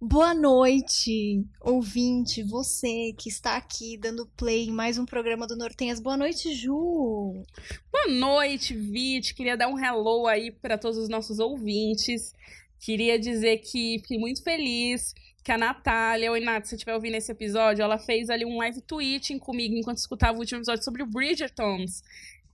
Boa noite, ouvinte, você que está aqui dando play em mais um programa do Nortenhas. Boa noite, Ju. Boa noite, Vit. Queria dar um hello aí para todos os nossos ouvintes. Queria dizer que fiquei muito feliz que a Natália, oi Nath, se você estiver ouvindo esse episódio, ela fez ali um live tweeting comigo enquanto escutava o último episódio sobre o Bridgertons.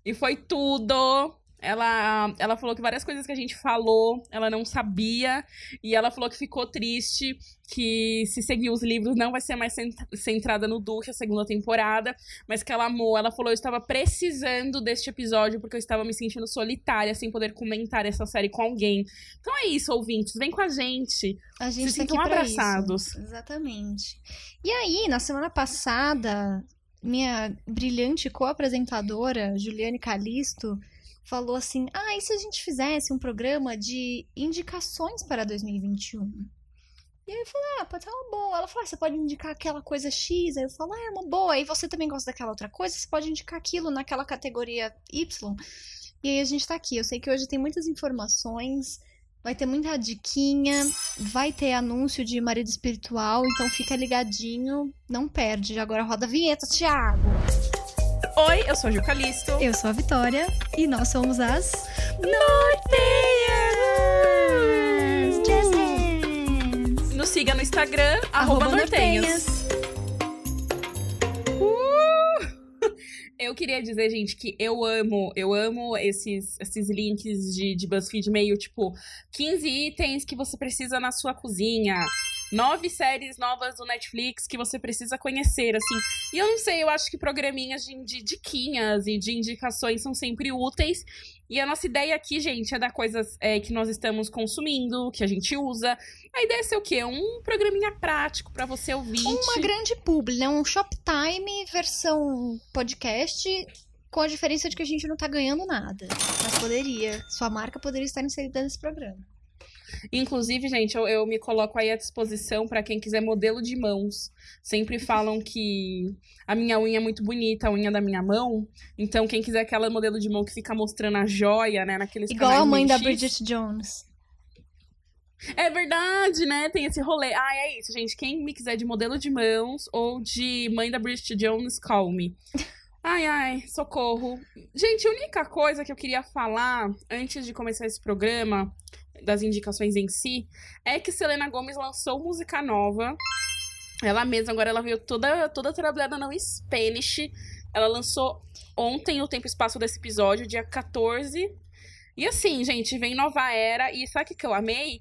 E foi tudo. Ela, ela falou que várias coisas que a gente falou, ela não sabia. E ela falou que ficou triste, que se seguir os livros não vai ser mais centrada no Duque a segunda temporada. Mas que ela amou. Ela falou: eu estava precisando deste episódio porque eu estava me sentindo solitária, sem poder comentar essa série com alguém. Então é isso, ouvintes. Vem com a gente. A gente se tá sintam abraçados. isso. Exatamente. E aí, na semana passada, minha brilhante co-apresentadora, Juliane Calisto, falou assim: Ah, e se a gente fizesse um programa de indicações para 2021? E aí eu falei, ah, pode ser uma boa. Ela falou, ah, você pode indicar aquela coisa X. Aí eu falo, ah, é uma boa. Aí você também gosta daquela outra coisa, você pode indicar aquilo naquela categoria Y. E aí a gente tá aqui. Eu sei que hoje tem muitas informações, vai ter muita diquinha, vai ter anúncio de marido espiritual, então fica ligadinho, não perde. Agora roda a vinheta, Thiago. Oi, eu sou a Ju Calisto. Eu sou a Vitória e nós somos as! Jazz Hands. Nos siga no Instagram, arroba Nortenhas. Uh! Eu queria dizer, gente, que eu amo, eu amo esses, esses links de, de BuzzFeed meio tipo 15 itens que você precisa na sua cozinha. Nove séries novas do Netflix que você precisa conhecer, assim. E eu não sei, eu acho que programinhas de, de diquinhas e de indicações são sempre úteis. E a nossa ideia aqui, gente, é dar coisas é, que nós estamos consumindo, que a gente usa. A ideia é ser o quê? Um programinha prático para você ouvir. Uma grande publi, né? Um Shoptime versão podcast, com a diferença de que a gente não tá ganhando nada. Mas poderia. Sua marca poderia estar inserida nesse programa. Inclusive, gente, eu, eu me coloco aí à disposição para quem quiser modelo de mãos. Sempre falam que a minha unha é muito bonita, a unha da minha mão. Então, quem quiser aquela modelo de mão que fica mostrando a joia, né, naqueles Igual a mãe da. Bridget Jones. É verdade, né? Tem esse rolê. Ah, é isso, gente. Quem me quiser de modelo de mãos ou de mãe da Bridget Jones, call me. Ai, ai, socorro. Gente, a única coisa que eu queria falar antes de começar esse programa, das indicações em si, é que Selena Gomes lançou música nova. Ela mesma, agora ela veio toda, toda trabalhada no Spanish. Ela lançou ontem o tempo e espaço desse episódio, dia 14. E assim, gente, vem nova era. E sabe o que que eu amei?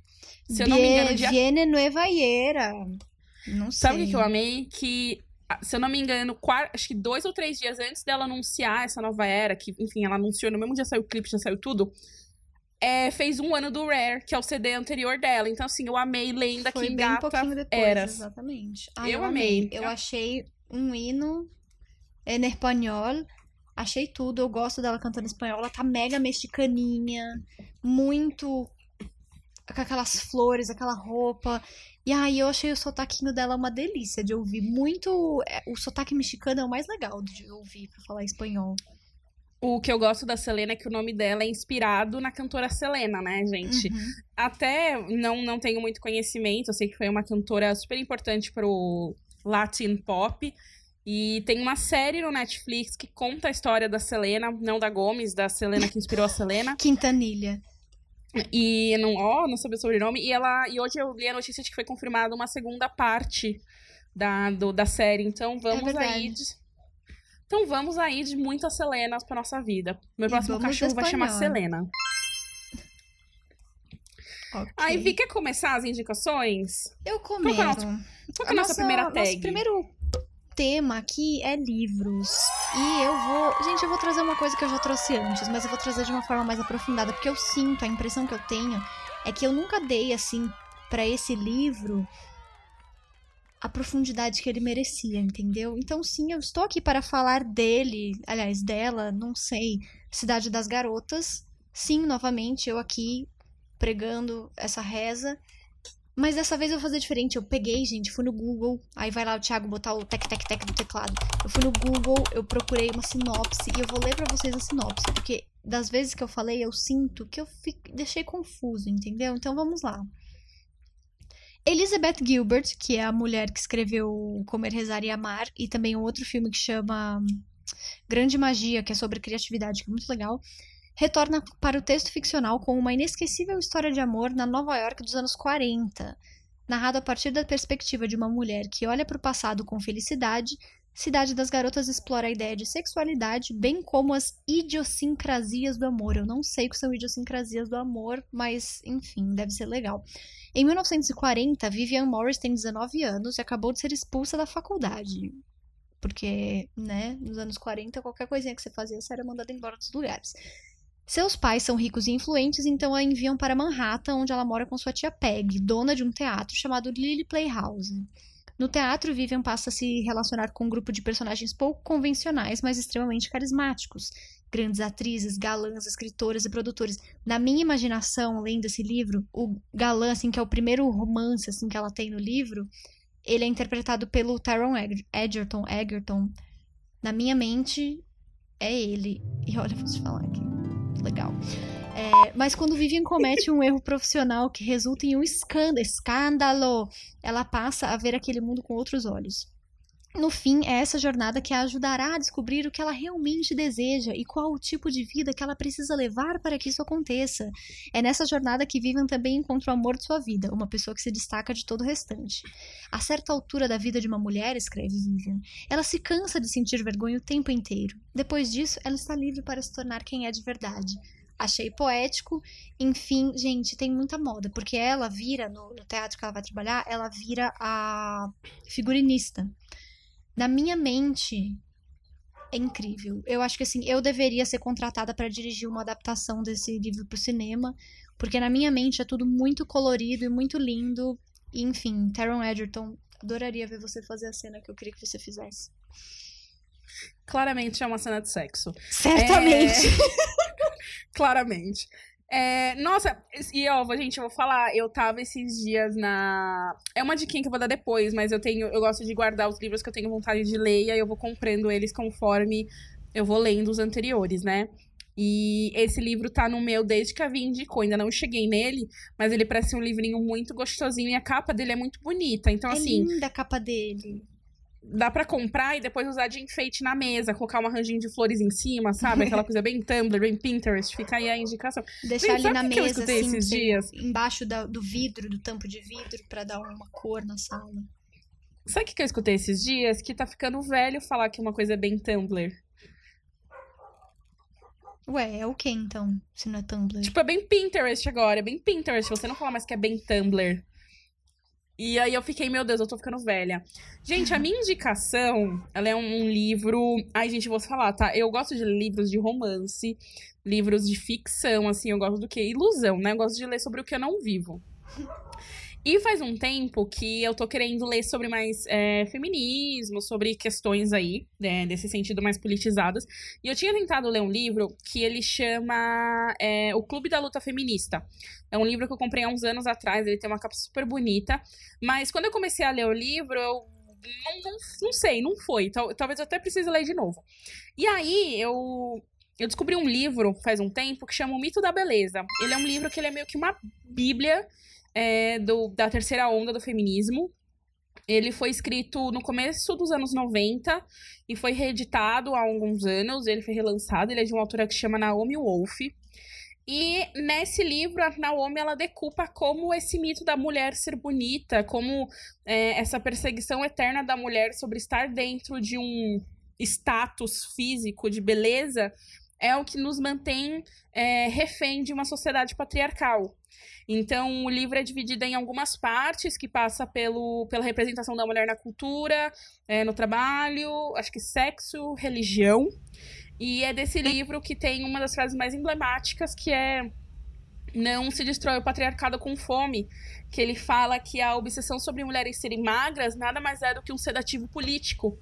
Se eu não me engano, dia Viene Nueva Era. Não sei. Sabe o que que eu amei? Que, ah, se eu não me engano, quar- acho que dois ou três dias antes dela anunciar essa nova era, que, enfim, ela anunciou no mesmo dia saiu o clipe, já saiu tudo, é, fez um ano do Rare, que é o CD anterior dela. Então, assim, eu amei Lenda Foi que bem engata pouquinho depois, eras. exatamente. Ah, Eu amei. Eu achei um hino em espanhol. Achei tudo. Eu gosto dela cantando espanhol. Ela tá mega mexicaninha. Muito com aquelas flores, aquela roupa. E aí eu achei o sotaquinho dela uma delícia de ouvir. Muito. é, O sotaque mexicano é o mais legal de ouvir pra falar espanhol. O que eu gosto da Selena é que o nome dela é inspirado na cantora Selena, né, gente? Uhum. Até não, não tenho muito conhecimento, eu sei que foi uma cantora super importante pro Latin pop. E tem uma série no Netflix que conta a história da Selena, não da Gomes, da Selena que inspirou a Selena. Quintanilha. E não, ó, não sabia o sobrenome. E ela. E hoje eu li a notícia de que foi confirmada uma segunda parte da, do, da série. Então vamos É aí. De... Então vamos aí de muitas Selenas pra nossa vida. Meu próximo cachorro vai chamar. Selena. Ok. Aí, Vi, quer começar as indicações? Eu Qual que é nossa- Qual que é a nossa, primeira tag? Nosso primeiro tema aqui é livros. E eu vou. Gente, eu vou trazer uma coisa que eu já trouxe antes, mas eu vou trazer de uma forma mais aprofundada, porque eu sinto, a impressão que eu tenho é que eu nunca dei, assim, pra esse livro a profundidade que ele merecia, entendeu? Então, sim, eu estou aqui para falar dele, aliás, dela, não sei, Cidade das Garotas. Sim, novamente, eu aqui pregando essa reza. Mas dessa vez eu vou fazer diferente. Eu peguei, gente, fui no Google. Aí vai lá o Thiago botar o tec tec tec do teclado. Eu fui no Google, eu procurei uma sinopse e eu vou ler pra vocês a sinopse, porque das vezes que eu falei, eu sinto que eu fi- deixei confuso, entendeu? Então vamos lá. Elizabeth Gilbert, que é a mulher que escreveu Comer, Rezar e Amar, e também um outro filme que chama Grande Magia, que é sobre criatividade, que é muito legal, retorna para o texto ficcional com uma inesquecível história de amor na Nova York dos anos 40, narrado a partir da perspectiva de uma mulher que olha para o passado com felicidade. Cidade das Garotas explora a ideia de sexualidade, bem como as idiosincrasias do amor. Eu não sei o que são idiosincrasias do amor, mas enfim, deve ser legal. Em 1940, Vivian Morris tem 19 anos e acabou de ser expulsa da faculdade. Porque, né, nos anos 40, qualquer coisinha que você fazia, você era mandada embora dos lugares. Seus pais são ricos e influentes, então a enviam para Manhattan, onde ela mora com sua tia Peg, dona de um teatro chamado Lily Playhouse. No teatro, Vivian passa a se relacionar com um grupo de personagens pouco convencionais, mas extremamente carismáticos. Grandes atrizes, galãs, escritoras e produtores. Na minha imaginação, lendo esse livro, o galã, assim, que é o primeiro romance, assim, que ela tem no livro, ele é interpretado pelo Tyron Egerton. Egerton. Na minha mente, é ele. E olha, vou te falar aqui. Legal. É, mas quando Vivian comete um erro profissional que resulta em um escândalo, escândalo, ela passa a ver aquele mundo com outros olhos. No fim, é essa jornada que a ajudará a descobrir o que ela realmente deseja e qual o tipo de vida que ela precisa levar para que isso aconteça. É nessa jornada que Vivian também encontra o amor de sua vida, uma pessoa que se destaca de todo o restante. A certa altura da vida de uma mulher, escreve Vivian, ela se cansa de sentir vergonha o tempo inteiro. Depois disso, ela está livre para se tornar quem é de verdade achei poético. Enfim, gente, tem muita moda, porque ela vira, no, no, teatro que ela vai trabalhar, ela vira a figurinista. Na minha mente, é incrível. Eu acho que assim, eu deveria ser contratada para dirigir uma adaptação desse livro pro cinema, porque na minha mente é tudo muito colorido e muito lindo. E, enfim, Taron Egerton, adoraria ver você fazer a cena que eu queria que você fizesse. Claramente é uma cena de sexo. Certamente. É... Claramente. É, nossa, e ó, gente, eu vou falar, eu tava esses dias na. É uma diquinha que eu vou dar depois, mas eu tenho. Eu gosto de guardar os livros que eu tenho vontade de ler, e aí eu vou comprando eles conforme eu vou lendo os anteriores, né? E esse livro tá no meu desde que a Vi indicou. Ainda não cheguei nele, mas ele parece um livrinho muito gostosinho e a capa dele é muito bonita. Então, é assim. linda a capa dele dá para comprar e depois usar de enfeite na mesa, colocar um arranjinho de flores em cima, sabe? Aquela coisa bem Tumblr, bem Pinterest, fica aí a indicação. Deixar ali na que mesa, que assim, esses dias? embaixo da, do vidro, do tampo de vidro, para dar uma cor na sala. Sabe o que, que eu escutei esses dias? Que tá ficando velho falar que uma coisa é bem Tumblr. Ué, é o que então, se não é Tumblr? Tipo, é bem Pinterest agora, é bem Pinterest. Você não fala mais que é bem Tumblr. E aí eu fiquei, meu Deus, eu tô ficando velha. Gente, a minha indicação, ela é um, livro. Ai, gente, vou falar, tá? Eu gosto de livros de romance, livros de ficção, assim, eu gosto do que? Ilusão, né? Eu gosto de ler sobre o que eu não vivo. E faz um tempo que eu tô querendo ler sobre mais é, feminismo, sobre questões aí, né, desse sentido mais politizadas. E eu tinha tentado ler um livro que ele chama é, O Clube da Luta Feminista. É um livro que eu comprei há uns anos atrás, ele tem uma capa super bonita. Mas quando eu comecei a ler o livro, eu não, não, não sei, não foi. Talvez eu até precise ler de novo. E aí eu eu descobri um livro faz um tempo que chama O Mito da Beleza. Ele é um livro que ele é meio que uma bíblia é, do, da terceira onda do feminismo. Ele foi escrito no começo dos anos 90 e foi reeditado há alguns anos. Ele foi relançado. Ele é de uma autora que chama Naomi Wolf. E nesse livro, a Naomi ela decupa como esse mito da mulher ser bonita, como é, essa perseguição eterna da mulher sobre estar dentro de um status físico de beleza é o que nos mantém é, refém de uma sociedade patriarcal. Então, o livro é dividido em algumas partes, que passa pelo, pela representação da mulher na cultura, é, no trabalho, acho que sexo, religião. E é desse livro que tem uma das frases mais emblemáticas, que é não se destrói o patriarcado com fome, que ele fala que a obsessão sobre mulheres serem magras nada mais é do que um sedativo político,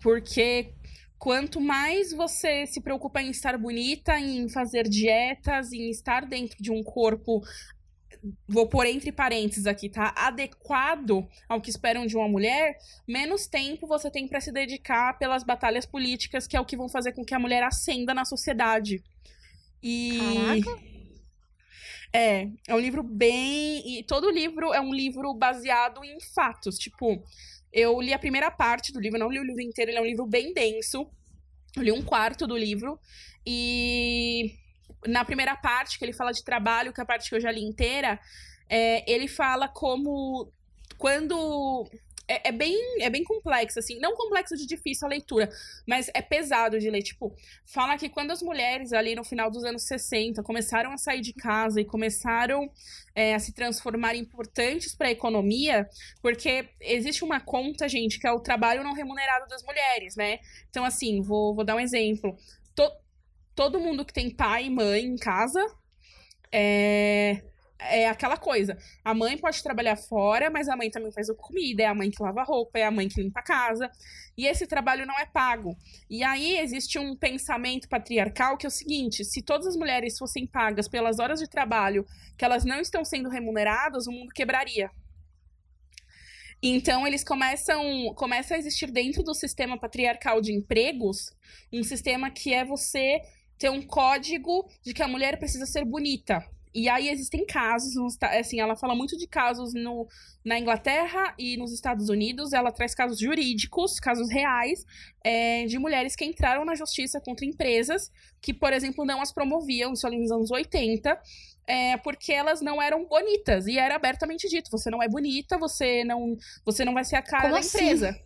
porque quanto mais você se preocupa em estar bonita, em fazer dietas, em estar dentro de um corpo vou pôr entre parênteses aqui, tá? Adequado ao que esperam de uma mulher, menos tempo você tem para se dedicar pelas batalhas políticas, que é o que vão fazer com que a mulher ascenda na sociedade. E. Caraca. É, é um livro bem. E todo livro é um livro baseado em fatos. Tipo, eu li a primeira parte do livro, não li o livro inteiro, ele é um livro bem denso. Eu li um quarto do livro. E na primeira parte, que ele fala de trabalho, que é a parte que eu já li inteira, é, ele fala como quando é, é, bem, é bem complexo, assim. Não complexo de difícil a leitura, mas é pesado de ler. Tipo, fala que quando as mulheres ali no final dos anos 60 começaram a sair de casa e começaram é, a se transformar importantes para a economia, porque existe uma conta, gente, que é o trabalho não remunerado das mulheres, né? Então, assim, vou, vou dar um exemplo. To, todo mundo que tem pai e mãe em casa é, é aquela coisa. A mãe pode trabalhar fora, mas a mãe também faz a comida, é a mãe que lava a roupa, é a mãe que limpa a casa. E esse trabalho não é pago. E aí existe um pensamento patriarcal que é o seguinte: se todas as mulheres fossem pagas pelas horas de trabalho que elas não estão sendo remuneradas, o mundo quebraria. Então eles começam, começa a existir dentro do sistema patriarcal de empregos um sistema que é você ter um código de que a mulher precisa ser bonita. E aí existem casos, assim, ela fala muito de casos no, na Inglaterra e nos Estados Unidos. Ela traz casos jurídicos, casos reais, é, de mulheres que entraram na justiça contra empresas que, por exemplo, não as promoviam, isso ali nos anos 80, é, porque elas não eram bonitas. E era abertamente dito: você não é bonita, você não, você não vai ser a cara Como da assim? empresa.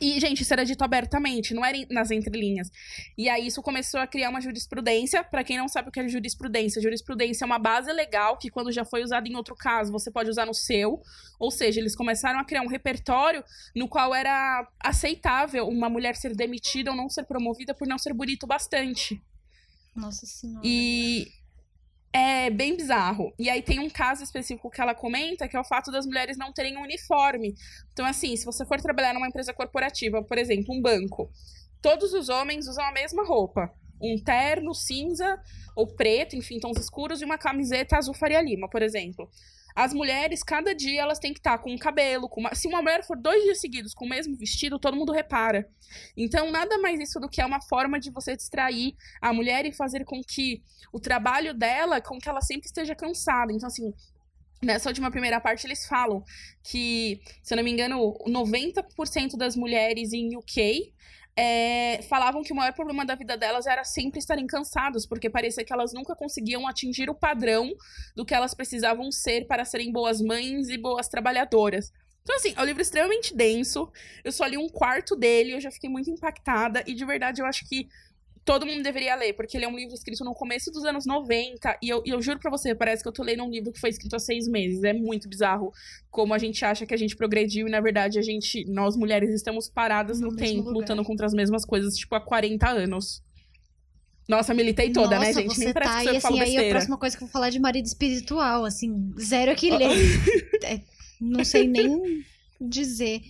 E, gente, isso era dito abertamente, não era nas entrelinhas. E aí isso começou a criar uma jurisprudência. Para quem não sabe o que é jurisprudência, jurisprudência é uma base legal que, quando já foi usada em outro caso, você pode usar no seu. Ou seja, eles começaram a criar um repertório no qual era aceitável uma mulher ser demitida ou não ser promovida por não ser bonito bastante. Nossa Senhora. E é bem bizarro. E aí tem um caso específico que ela comenta, que é o fato das mulheres não terem um uniforme. Então, assim, se você for trabalhar numa empresa corporativa, por exemplo, um banco, todos os homens usam a mesma roupa. Um terno cinza ou preto, enfim, tons escuros, e uma camiseta azul faria lima, por exemplo. As mulheres, cada dia, elas têm que estar com o cabelo. Com uma... Se uma mulher for dois dias seguidos com o mesmo vestido, todo mundo repara. Então, nada mais isso do que é uma forma de você distrair a mulher e fazer com que o trabalho dela, com que ela sempre esteja cansada. Então, assim, Nessa última primeira parte, eles falam que, se eu não me engano, 90% das mulheres em UK é, falavam que o maior problema da vida delas era sempre estarem cansadas, porque parecia que elas nunca conseguiam atingir o padrão do que elas precisavam ser para serem boas mães e boas trabalhadoras. Então, assim, é um livro extremamente denso. Eu só li um quarto dele, eu já fiquei muito impactada, e de verdade eu acho que todo mundo deveria ler, porque ele é um livro escrito no começo dos anos 90, e eu, eu juro pra você, parece que eu tô lendo um livro que foi escrito há seis meses. É muito bizarro como a gente acha que a gente progrediu, e na verdade a gente, nós mulheres, estamos paradas no, no tempo, lutando contra as mesmas coisas, tipo, há 40 anos. Nossa, militei toda, né, Nossa, né, gente? Nem parece tá, que e, assim, aí a próxima coisa que eu vou falar é de marido espiritual, assim, zero que ler. é, não sei nem dizer.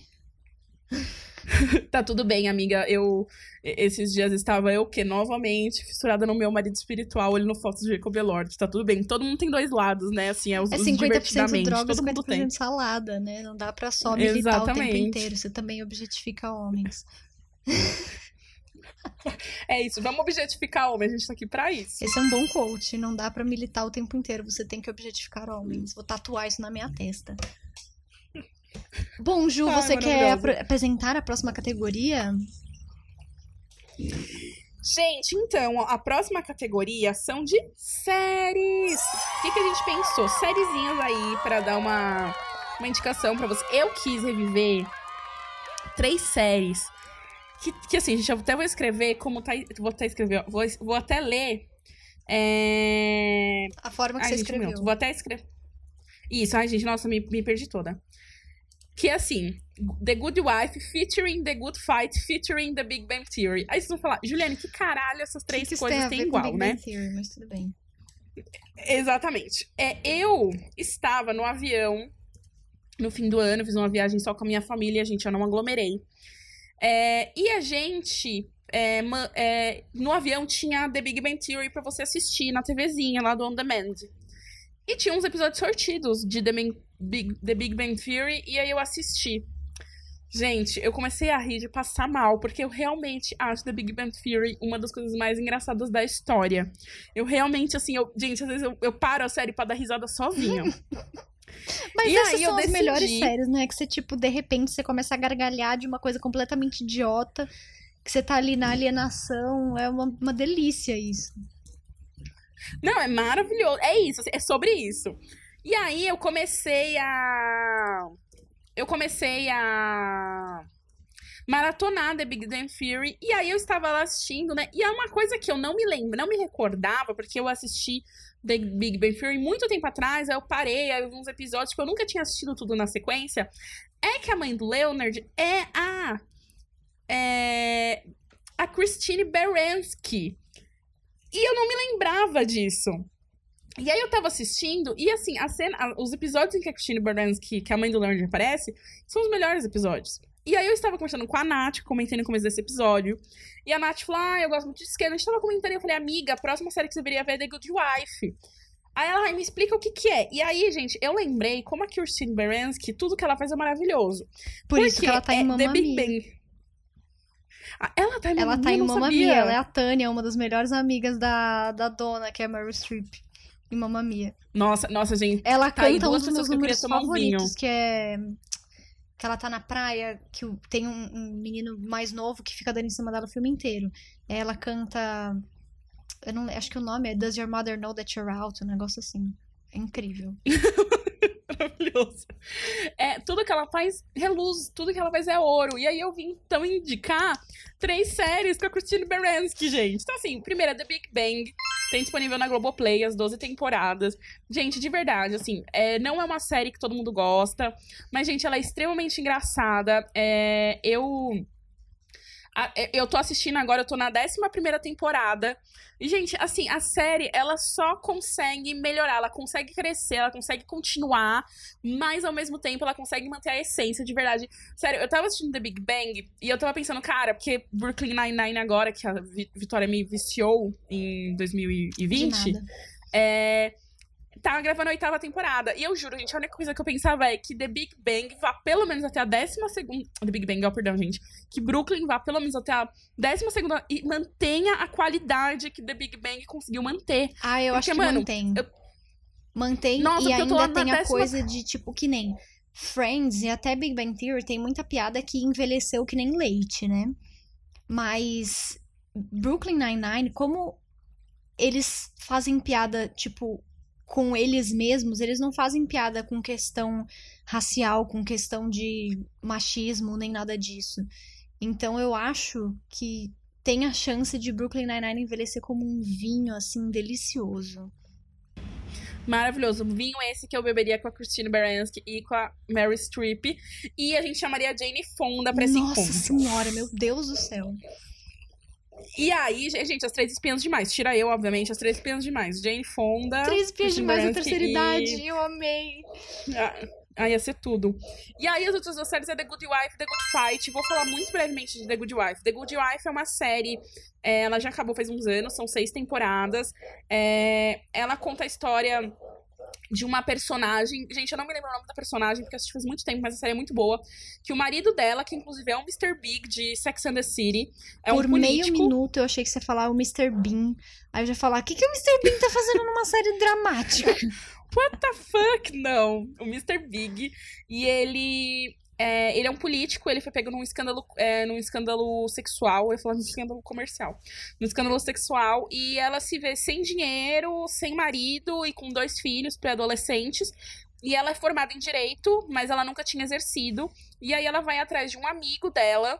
tá tudo bem, amiga. Eu esses dias estava eu que novamente fissurada no meu marido espiritual, olhando fotos de Jacob Elord. Tá tudo bem. Todo mundo tem dois lados, né? Assim, é os, é 50% droga, todo 50% tem. salada, né? Não dá para só militar Exatamente. o tempo inteiro. Você também objetifica homens. É isso, vamos objetificar homens, a gente tá aqui pra isso. Esse é um bom coach, não dá para militar o tempo inteiro, você tem que objetificar homens. Vou tatuar isso na minha testa. Bom, Ju, você quer ap apresentar a próxima categoria? Gente, então, a próxima categoria são de séries. O que, que a gente pensou? Sériezinhas aí para dar uma, uma indicação para você. Eu quis reviver três séries. Que, que assim, gente, eu até vou escrever como tá. Vou até escrever, vou, vou até ler. É... A forma que ai, você gente, escreveu. vou até escrever. Isso, ai, gente, nossa, me, me perdi toda. Que é assim, The Good Wife featuring The Good Fight featuring The Big Bang Theory. Aí vocês vão falar, Juliane, que caralho essas três que coisas têm igual, Big né? Bang Theory, mas tudo bem. Exatamente. É, eu estava no avião no fim do ano, fiz uma viagem só com a minha família, a gente, eu não aglomerei. É, e a gente, é, é, no avião tinha The Big Bang Theory pra você assistir na TVzinha lá do On Demand. E tinha uns episódios sortidos de The Big, The Big Bang Theory, e aí eu assisti. Gente, eu comecei a rir de passar mal, porque eu realmente acho The Big Bang Theory uma das coisas mais engraçadas da história. Eu realmente, assim, eu, gente, às vezes eu, eu paro a série pra dar risada sozinha. Mas E essas são as decidi- melhores séries, né? Que você, tipo, de repente, você começa a gargalhar de uma coisa completamente idiota. Que você tá ali na alienação. É uma, uma delícia isso. Não, é maravilhoso. É isso, é sobre isso. E aí eu comecei a. Eu comecei a. Maratonar The Big Bang Theory. E aí eu estava lá assistindo, né? E é uma coisa que eu não me lembro, não me recordava, porque eu assisti The Big Bang Theory muito tempo atrás. Aí eu parei aí alguns episódios que eu nunca tinha assistido tudo na sequência. É que a mãe do Leonard é a. É. A Christine Baranski. E eu não me lembrava disso. E aí eu tava assistindo, e assim, a cena, a- os episódios em que a Christine Baranski, que a mãe do Leonard aparece, são os melhores episódios. E aí eu estava conversando com a Nath, comentei no começo desse episódio. E a Nath falou: Ah, eu gosto muito de esquerda. A gente tava comentando e eu falei, amiga, a próxima série que você deveria ver é The Good Wife. Aí ela "Ai, me explica o que que é. E aí, gente, eu lembrei como a Christine Baranski, tudo que ela faz é maravilhoso. Por isso que ela tá em é Mamma The Big Mia. Bang. Ah, ela tá em Ela tá em Mamma. Mia. Ela é a Tânia, uma das melhores amigas da, da dona, que é a Meryl Streep. Em Mamma Mia. Nossa, nossa, gente. Ela Tá canta um dos meus que números um favoritos, vinho. que é... Que ela tá na praia, que tem um, um menino mais novo que fica dando em cima dela o filme inteiro. Ela canta... Eu não, acho que o nome é Does Your Mother Know That You're Out? Um negócio assim. É incrível. maravilhoso. É, tudo que ela faz reluz, tudo que ela faz é ouro. E aí eu vim então indicar três séries com a Christine Baranski, gente. Então, assim, primeira, The Big Bang. Tem disponível na Globoplay as 12 temporadas. Gente, de verdade, assim, é, não é uma série que todo mundo gosta, mas, gente, ela é extremamente engraçada. É, eu. É, eu tô assistindo agora, eu tô na 11 temporada. E, gente, assim, a série, ela só consegue melhorar, ela consegue crescer, ela consegue continuar, mas ao mesmo tempo ela consegue manter a essência de verdade. Sério, eu tava assistindo The Big Bang e eu tava pensando, cara, porque Brooklyn Nine-Nine agora, que a Vi- Vitória me viciou em De 2020, nada. é, tava gravando a oitava temporada. E eu juro, gente, a única coisa que eu pensava é que The Big Bang vá pelo menos até a décima segunda. The Big Bang, ó, perdão, gente. Que Brooklyn vá pelo menos até a décima segunda e mantenha a qualidade que The Big Bang conseguiu manter. Ah, eu acho Porque, que mano, mantém. eu- Mantém Nossa, e ainda tem a décima- coisa de, tipo, que nem Friends e até Big Bang Theory tem muita piada que envelheceu que nem leite, né? Mas Brooklyn Nine-Nine, como eles fazem piada, tipo, com eles mesmos, eles não fazem piada com questão racial, com questão de machismo, nem nada disso. Então eu acho que tem a chance de Brooklyn Nine-Nine envelhecer como um vinho, assim, delicioso. Maravilhoso. Vinho esse que eu beberia com a Christine Baranski e com a Mary Streep. E a gente chamaria a Jane Fonda pra esse Nossa encontro. senhora, meu Deus do céu. E aí, gente, as três espiãs demais. Tira eu, obviamente, as três espiãs demais. Jane Fonda. Três Christine demais Baranski terceira e- idade, eu amei. Ah, ia ser tudo. E aí, as outras duas séries é The Good Wife e The Good Fight. Vou falar muito brevemente de The Good Wife. The Good Wife é uma série. é, ela já acabou faz uns anos, são seis temporadas. É, ela conta a história de uma personagem. Gente, eu não me lembro o nome da personagem, porque assisti faz muito tempo, mas a série é muito boa. Que o marido dela, que inclusive é o Mr. Big de Sex and the City, é Por um político. meio minuto eu achei que você ia falar o Mr. Bean. Aí eu já falar, o que, que o Mr. Bean tá fazendo numa série dramática? What the fuck? Não. O Mr. Big. E ele. É, ele é um político, ele foi pego num escândalo, é, num escândalo sexual, eu falar num escândalo comercial. Num escândalo sexual, e ela se vê sem dinheiro, sem marido e com dois filhos pré-adolescentes. E ela é formada em direito, mas ela nunca tinha exercido. E aí ela vai atrás de um amigo dela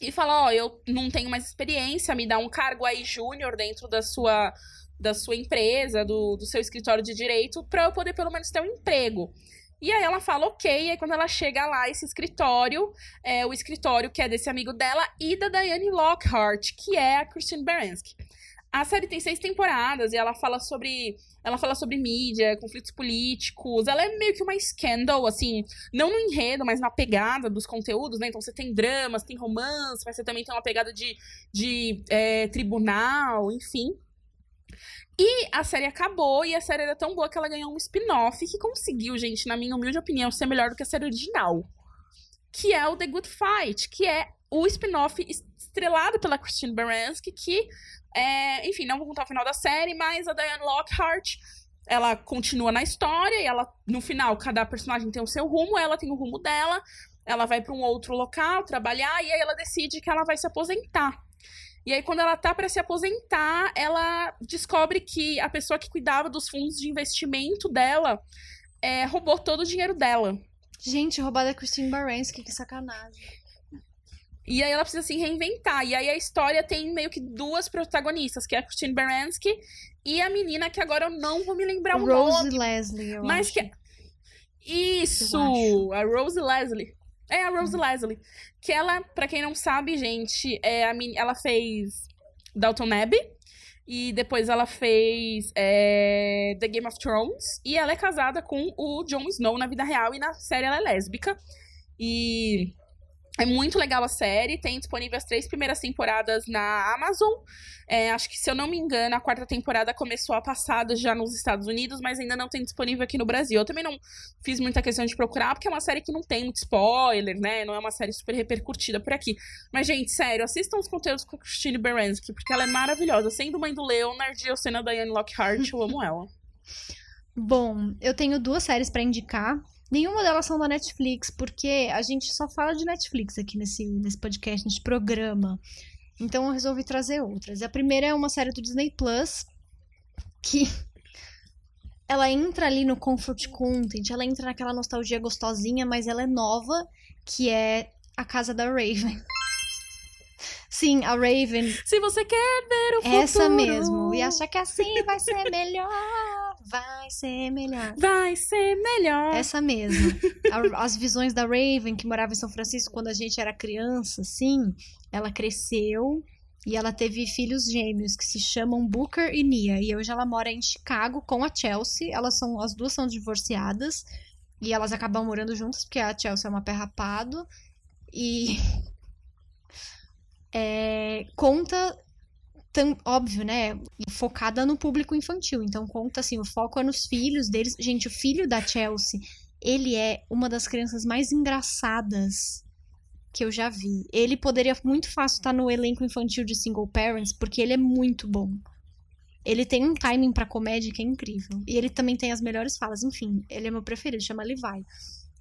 e fala: Ó, eu não tenho mais experiência, me dá um cargo aí júnior dentro da sua da sua empresa, do, do seu escritório de direito, pra eu poder pelo menos ter um emprego. E aí ela fala, ok, e aí quando ela chega lá, esse escritório, é o escritório que é desse amigo dela e da Diane Lockhart, que é a Christine Baranski. A série tem seis temporadas e ela fala sobre. Ela fala sobre mídia, conflitos políticos. Ela é meio que uma scandal, assim, não no enredo, mas na pegada dos conteúdos, né? Então você tem dramas, tem romance, mas você também tem uma pegada de, de é, tribunal, enfim. E a série acabou e a série era tão boa que ela ganhou um spin-off que conseguiu, gente, na minha humilde opinião, ser melhor do que a série original. que é o The Good Fight, que é o spin-off estrelado pela Christine Baranski, que, é, enfim, não vou contar o final da série, mas a Diane Lockhart, ela continua na história e ela, no final, cada personagem tem o seu rumo, ela tem o rumo dela, ela vai para um outro local trabalhar e aí ela decide que ela vai se aposentar. E aí, quando ela tá para se aposentar, ela descobre que a pessoa que cuidava dos fundos de investimento dela é, roubou todo o dinheiro dela. Gente, roubada Christine Baranski, que sacanagem. E aí ela precisa se reinventar. E aí a história tem meio que duas protagonistas, que é a Christine Baranski e a menina que agora eu não vou me lembrar o Rose nome. Leslie, eu mas acho. que Isso, Eu a Rose Leslie. É a Rose Leslie, que ela, pra quem não sabe, gente, é a men- ela fez Dalton Abbey e depois ela fez é, The Game of Thrones e ela é casada com o Jon Snow na vida real e na série ela é lésbica. E é muito legal a série, tem disponível as três primeiras temporadas na Amazon. É, acho que, se eu não me engano, a quarta temporada começou a passada já nos Estados Unidos, mas ainda não tem disponível aqui no Brasil. Eu também não fiz muita questão de procurar, porque é uma série que não tem muito spoiler, né? Não é uma série super repercutida por aqui. Mas, gente, sério, assistam os conteúdos com a Christine Baranski, porque ela é maravilhosa. Sendo mãe do Leonard e eu sendo a Diane Lockhart, eu amo ela. Bom, eu tenho duas séries pra indicar. Nenhuma delas são da Netflix, porque a gente só fala de Netflix aqui nesse, nesse podcast, nesse programa. Então eu resolvi trazer outras. A primeira é uma série do Disney Plus, que ela entra ali no comfort content, ela entra naquela nostalgia gostosinha, mas ela é nova, que é A Casa da Raven. Sim, a Raven Se você quer ver o futuro... essa mesmo. E achar que assim vai ser melhor. Vai ser melhor. Vai ser melhor. Essa mesmo. As visões da Raven, que morava em São Francisco quando a gente era criança, assim. Ela cresceu e ela teve filhos gêmeos que se chamam Booker e Nia. E hoje ela mora em Chicago com a Chelsea. Elas são, as duas são divorciadas. E elas acabam morando juntas porque a Chelsea é uma pé rapado. E. é, conta tam- óbvio, né? Focada no público infantil. Então conta assim, o foco é nos filhos deles. Gente, o filho da Chelsea, ele é uma das crianças mais engraçadas que eu já vi. Ele poderia muito fácil estar no elenco infantil de Single Parents, porque ele é muito bom. Ele tem um timing pra comédia que é incrível. E ele também tem as melhores falas. Enfim, ele é meu preferido, chama Levi.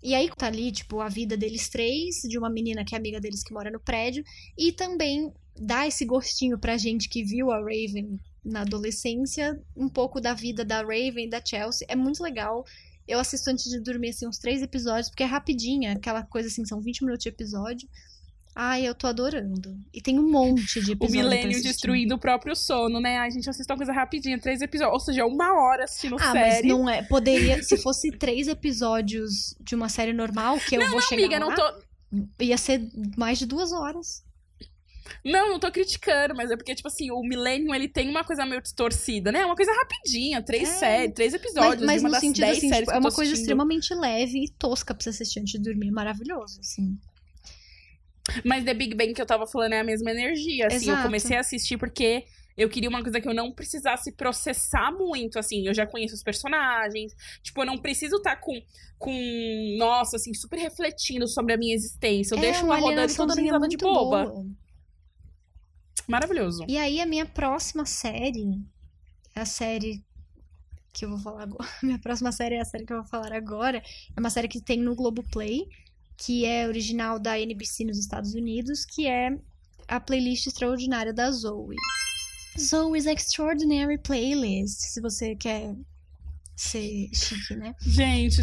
E aí tá ali, tipo, a vida deles três, de uma menina que é amiga deles que mora no prédio, e também dá esse gostinho pra gente que viu a Raven na adolescência, um pouco da vida da Raven da Chelsea. É muito legal. Eu assisto antes de dormir, assim, uns três episódios, porque é rapidinha, aquela coisa assim, são 20 minutos de episódio. Ai, eu tô adorando. E tem um monte de O episódio pra milênio destruindo o próprio sono, né? Ai, gente, assista uma coisa rapidinha, três episódios. Ou seja, uma hora assistindo Ah, mas série. não é. Poderia, se fosse três episódios de uma série normal, que eu não, vou não, chegar amiga, não lá, tô. ia ser mais de duas horas. Não, não tô criticando, mas é porque, tipo assim, o Millennium, ele tem uma coisa meio distorcida, né? É uma coisa rapidinha, três É. séries, três episódios, Mas, mas uma no das sentido dez assim, séries tipo, é uma coisa assistindo. extremamente leve e tosca pra você assistir antes de dormir. Maravilhoso, assim. Mas The Big Bang que eu tava falando é a mesma energia, assim. Eu Exato. comecei a assistir porque eu queria uma coisa que eu não precisasse processar muito, assim. Eu já conheço os personagens. Tipo, eu não preciso estar com, com, nossa, assim, super refletindo sobre a minha existência. Eu é deixo uma rodando e tô dando alienaçãozinha risada de muito boba. boa. Maravilhoso. E aí, a minha próxima série é a série que eu vou falar agora. Minha próxima série é a série que eu vou falar agora. É uma série que tem no Globoplay, que é original da NBC nos Estados Unidos, que é a playlist extraordinária da Zoe. Zoe's Extraordinary Playlist, se você quer ser chique, né? Gente,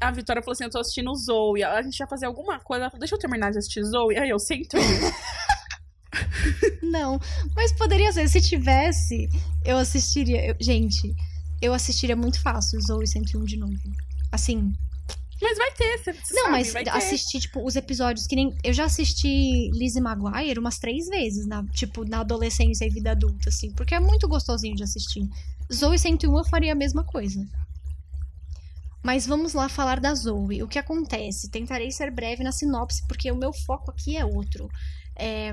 a, a Vitória falou assim: eu tô assistindo Zoe. A gente vai fazer alguma coisa. Ela falou, Deixa eu terminar de assistir Zoe. Aí eu sento. Não, mas poderia ser. Se tivesse, eu assistiria. eu- gente, eu assistiria muito fácil Zoe 101 de novo. Assim, mas vai ter, você Não, sabe, mas assistir, tipo, os episódios que nem. Eu já assisti Lizzie Maguire umas três vezes, na, tipo, na adolescência e vida adulta, assim, porque é muito gostosinho de assistir. Zoe 101 eu faria a mesma coisa. Mas vamos lá falar da Zoe. O que acontece? Tentarei ser breve na sinopse, porque o meu foco aqui é outro. É,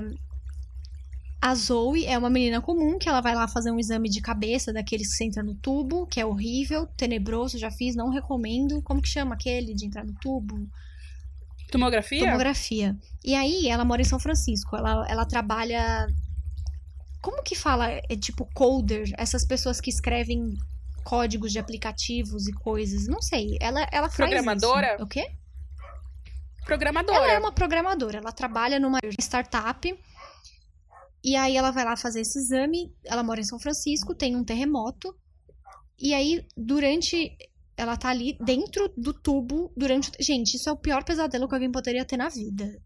A Zoe é uma menina comum que ela vai lá fazer um exame de cabeça daqueles que você entra no tubo, que é horrível, tenebroso, já fiz, não recomendo. Como que chama aquele de entrar no tubo? Tomografia? Tomografia. E aí, ela mora em São Francisco. Ela, ela trabalha. Como que fala? É tipo coder? Essas pessoas que escrevem códigos de aplicativos e coisas. Não sei. Ela, ela faz. Programadora? Isso. O quê? Programadora. Ela é uma programadora. Ela trabalha numa startup. E aí ela vai lá fazer esse exame. Ela mora em São Francisco, tem um terremoto. E aí, durante. Ela tá ali dentro do tubo durante. Gente, isso é o pior pesadelo que alguém poderia ter na vida.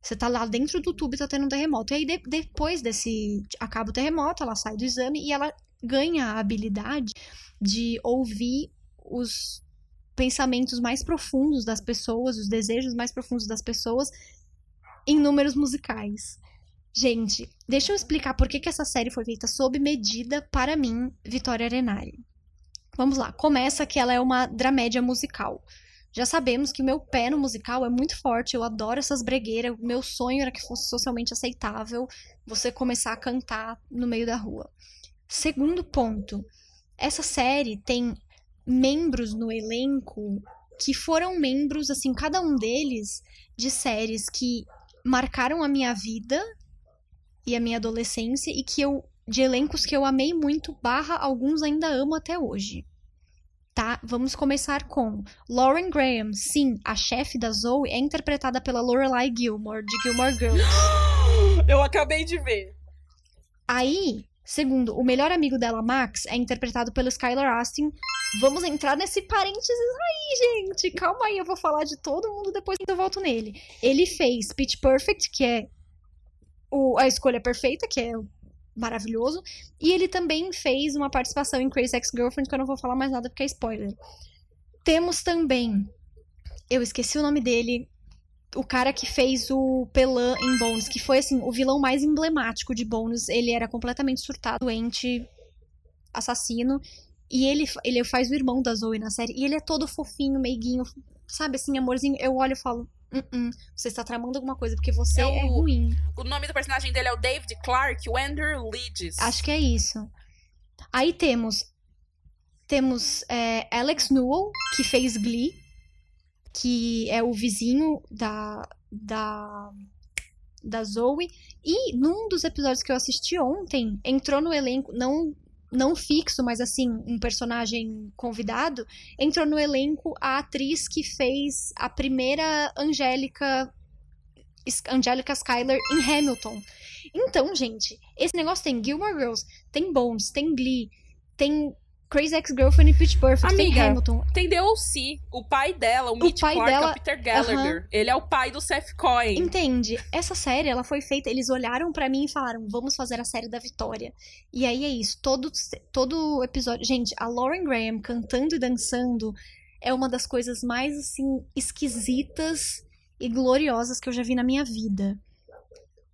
Você tá lá dentro do tubo e tá tendo um terremoto. E aí, de, depois desse. Acaba o terremoto, ela sai do exame e ela ganha a habilidade de ouvir os pensamentos mais profundos das pessoas, os desejos mais profundos das pessoas em números musicais. Gente, deixa eu explicar por que, que essa série foi feita sob medida para mim, Vitória Arenari. Vamos lá, começa que ela é uma dramédia musical. Já sabemos que o meu pé no musical é muito forte, eu adoro essas bregueiras, meu sonho era que fosse socialmente aceitável você começar a cantar no meio da rua. Segundo ponto, essa série tem membros no elenco que foram membros, assim, cada um deles de séries que marcaram a minha vida e a minha adolescência e que eu de elencos que eu amei muito, barra alguns ainda amo até hoje. Tá? Vamos começar com Lauren Graham. Sim, a chefe da Zoe é interpretada pela Lorelai Gilmore de Gilmore Girls. Eu acabei de ver. Aí, segundo, o melhor amigo dela, Max, é interpretado pelo Skylar Astin. Vamos entrar nesse parênteses aí, gente. Calma aí, eu vou falar de todo mundo depois eu volto nele. Ele fez Pitch Perfect, que é o, a escolha perfeita, que é maravilhoso. E ele também fez uma participação em Crazy Ex-Girlfriend, que eu não vou falar mais nada porque é spoiler. Temos também. Eu esqueci o nome dele. O cara que fez o Pelan em Bones, que foi assim, o vilão mais emblemático de Bones. Ele era completamente surtado, doente, assassino. E ele, ele faz o irmão da Zoe na série. E ele é todo fofinho, meiguinho, sabe assim, amorzinho. Eu olho e falo, Uh -uh. Você está tramando alguma coisa porque você é, o, é, ruim. O nome do personagem dele é o David Clark, o Andrew Leeds. Acho que é isso. Aí temos temos é, Alex Newell, que fez Glee, que é o vizinho da, da, da Zoe. E num dos episódios que eu assisti ontem, entrou no elenco, não não fixo, mas assim, um personagem convidado, entrou no elenco a atriz que fez a primeira Angélica Angélica Schuyler em Hamilton. Então, gente, esse negócio tem Gilmore Girls, tem Bones, tem Glee, tem Crazy Ex-Girlfriend e Pitch Perfect, Amiga, tem Hamilton. Tem The O.C., o pai dela, o, o Mitch pai Clark, dela, é o Peter Gallagher. Uh -huh. Ele é o pai do Seth Cohen. Entende? Essa série, ela foi feita, eles olharam para mim e falaram, vamos fazer a série da Vitória. E aí é isso, todo, todo episódio... Gente, a Lauren Graham cantando e dançando é uma das coisas mais, assim, esquisitas e gloriosas que eu já vi na minha vida.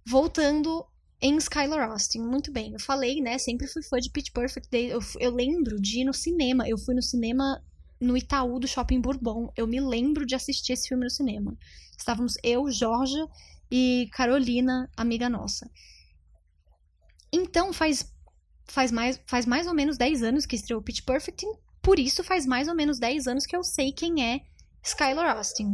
Voltando em Skylar Austin. Muito bem, eu falei, né? Sempre fui fã de Pitch Perfect. Eu, eu lembro de ir no cinema. Eu fui no cinema no Itaú do Shopping Bourbon. Eu me lembro de assistir esse filme no cinema. Estávamos eu, Georgia e Carolina, amiga nossa. Então, faz, faz, mais, faz mais ou menos 10 anos que estreou Pitch Perfect. Por isso, faz mais ou menos 10 anos que eu sei quem é Skylar Austin.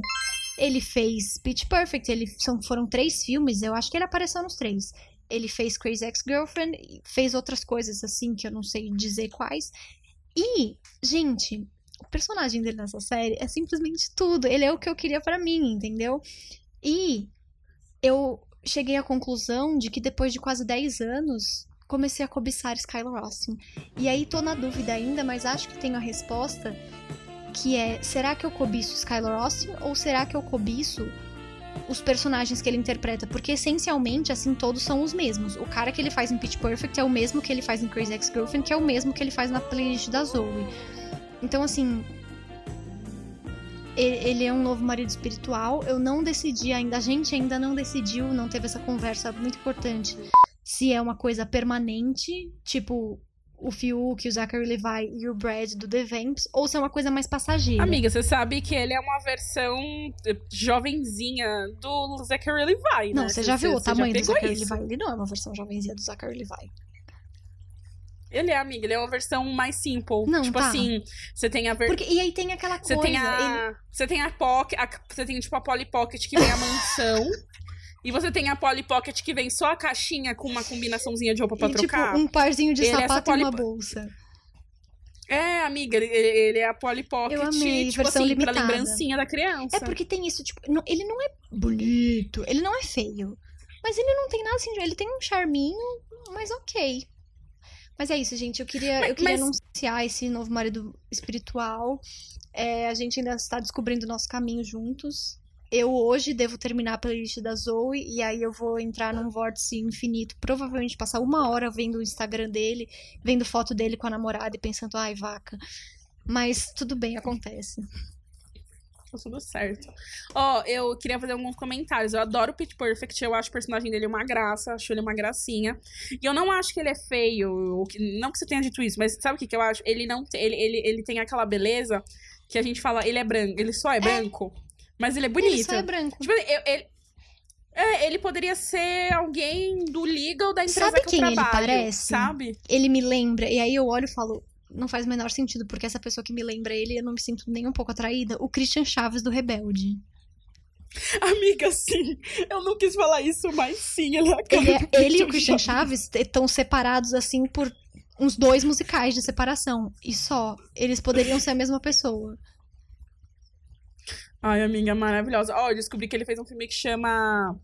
Ele fez Pitch Perfect, ele, são, foram três filmes, eu acho que ele apareceu nos três ele fez Crazy Ex-Girlfriend, fez outras coisas assim que eu não sei dizer quais. E, gente, o personagem dele nessa série é simplesmente tudo. Ele é o que eu queria para mim, entendeu? E eu cheguei à conclusão de que depois de quase 10 anos, comecei a cobiçar Skylar Austin. E aí tô na dúvida ainda, mas acho que tenho a resposta, que é, será que eu cobiço Skylar Austin ou será que eu cobiço os personagens que ele interpreta, porque essencialmente, assim, todos são os mesmos. O cara que ele faz em Pitch Perfect é o mesmo que ele faz em Crazy Ex-Girlfriend, que é o mesmo que ele faz na playlist da Zoe. Então, assim, ele é um novo marido espiritual. Eu não decidi ainda, a gente ainda não decidiu, não teve essa conversa muito importante. Se é uma coisa permanente, tipo, o Fiuk, o Zachary Levi e o Brad do The Vamps, ou se é uma coisa mais passageira. Amiga, você sabe que ele é uma versão jovenzinha do Zachary Levi, né? Não, você já viu o tamanho do Zachary isso. Levi? Ele não é uma versão jovenzinha do Zachary Levi. Ele é, amiga, ele é uma versão mais simple. Não, tipo tá. assim, você tem a ver... Porque, e aí tem aquela Você coisa. tem a. Você tem a Pocket. Você tem, tipo, a Polly Pocket que vem a mansão. e você tem a Polly Pocket que vem só a caixinha com uma combinaçãozinha de roupa pra e, tipo, trocar. um parzinho de Ele é sapato e uma bolsa. É, amiga, ele, ele é a Polly Pocket, Eu amei, tipo versão assim, pra limitada. lembrancinha da criança. É porque tem isso, tipo, não- ele não é bonito, ele não é feio. Mas ele não tem nada assim, ele tem um charminho, mas ok. Mas é isso, gente. Eu queria, Mas- eu queria mas- anunciar esse novo marido espiritual. É, a gente ainda está descobrindo o nosso caminho juntos. Eu hoje devo terminar a playlist da Zoe e aí eu vou entrar num vórtice infinito. Provavelmente passar uma hora vendo o Instagram dele, vendo foto dele com a namorada e pensando, ai, vaca. Mas tudo bem, acontece. Tá tudo certo. Ó, eu queria fazer alguns comentários. Eu adoro o Pitch Perfect, eu acho o personagem dele uma graça, acho ele uma gracinha. E eu não acho que ele é feio, que- não que você tenha dito isso, mas sabe o que, que eu acho? Ele não tem, ele, ele, ele tem aquela beleza que a gente fala, ele é branco, ele só é, branco, mas ele é bonito. Ele só é branco. Tipo, eu- ele, é, ele poderia ser alguém do legal da empresa Sabe que quem eu ele trabalho, parece? sabe? ele me lembra, e aí eu olho e falo, não faz o menor sentido, porque essa pessoa que me lembra ele, eu não me sinto nem um pouco atraída. O Christian Chaves do Rebelde. Amiga, sim. Eu não quis falar isso, mas sim, ele é a cara Ele, é- ele e o Christian Chaves estão separados assim por uns dois musicais de separação. E só. Eles poderiam ser a mesma pessoa. Ai, amiga, maravilhosa. Ó, eu descobri que ele fez um filme que chama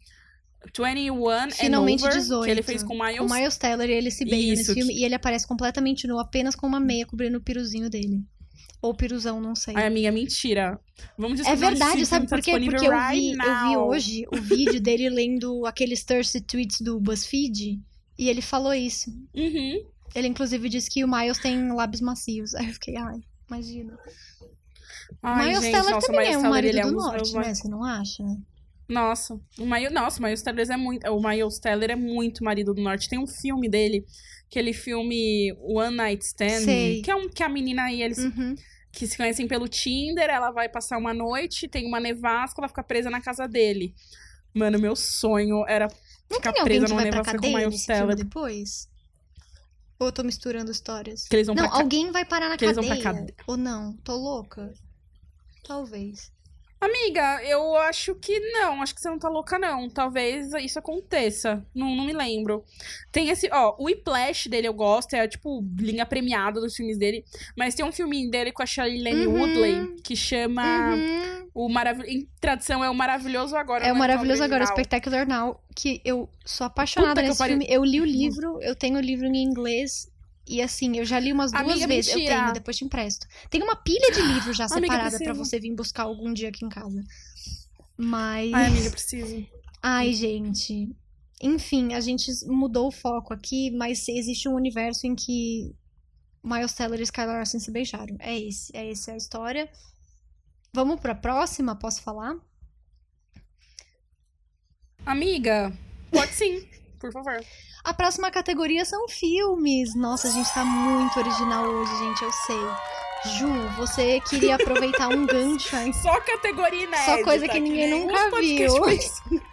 21 Finalmente and Over, 18. que ele fez com Miles. O Miles Teller, e ele se beija Isso, nesse filme. que- E ele aparece completamente nu, apenas com uma meia cobrindo o piruzinho dele. Ou piruzão, não sei. Ai, amiga, mentira. Vamos É verdade, sabe tá por quê? Porque eu right vi, eu vi hoje o vídeo dele lendo aqueles thirsty tweets do BuzzFeed e ele falou isso. Uhum. Ele inclusive disse que o Miles tem lábios macios. Aí eu fiquei, ai, imagina. Ai, Miles gente, Teller nossa, também Miles é um Teller, marido é do um dos norte, né? Você não acha? Nossa, o Miles, nossa, o Miles Teller é muito, o Miles Teller é muito marido do norte. Tem um filme dele, aquele filme One Night Stand, Sei. que é um que a menina aí eles Uhum. que se conhecem pelo Tinder, ela vai passar uma noite, tem uma nevasca, ela fica presa na casa dele. Mano, meu sonho era Não ficar presa numa nevasca com cadeia Miles Teller. depois? Ou eu tô misturando histórias? Não, alguém vai parar na cadeia. pra cade- Ou não? Tô louca? Talvez. Amiga, eu acho que não. Acho que você não tá louca, não. Talvez isso aconteça. Não, não me lembro. Tem esse, ó, o Whiplash dele eu gosto. É, tipo, linha premiada dos filmes dele. Mas tem um filminho dele com a Shailene Uhum. Woodley que chama... Uhum. O marav... Em tradução é o Maravilhoso Agora. É o não Maravilhoso Agora, original. Spectacular Now, que eu sou apaixonada Puta nesse eu filme. Eu li o livro, eu tenho o livro em inglês. E assim, eu já li umas duas Amiga, vezes. Eu mentira. tenho, depois te empresto. Tem uma pilha de livros já Amiga, separada pra preciso. você vir buscar algum dia aqui em casa. Mas. Ai, amiga, eu preciso. Ai, gente. Enfim, a gente mudou o foco aqui, mas existe um universo em que Miles Teller e Skylar Larson se beijaram. É esse, é essa a história. Vamos pra próxima, posso falar? Amiga, pode sim, por favor. A próxima categoria são filmes. Nossa, a gente tá muito original hoje, gente, eu sei. Ju, você queria aproveitar um gancho aí. Só categoria inédita. Só coisa que ninguém nem nunca viu.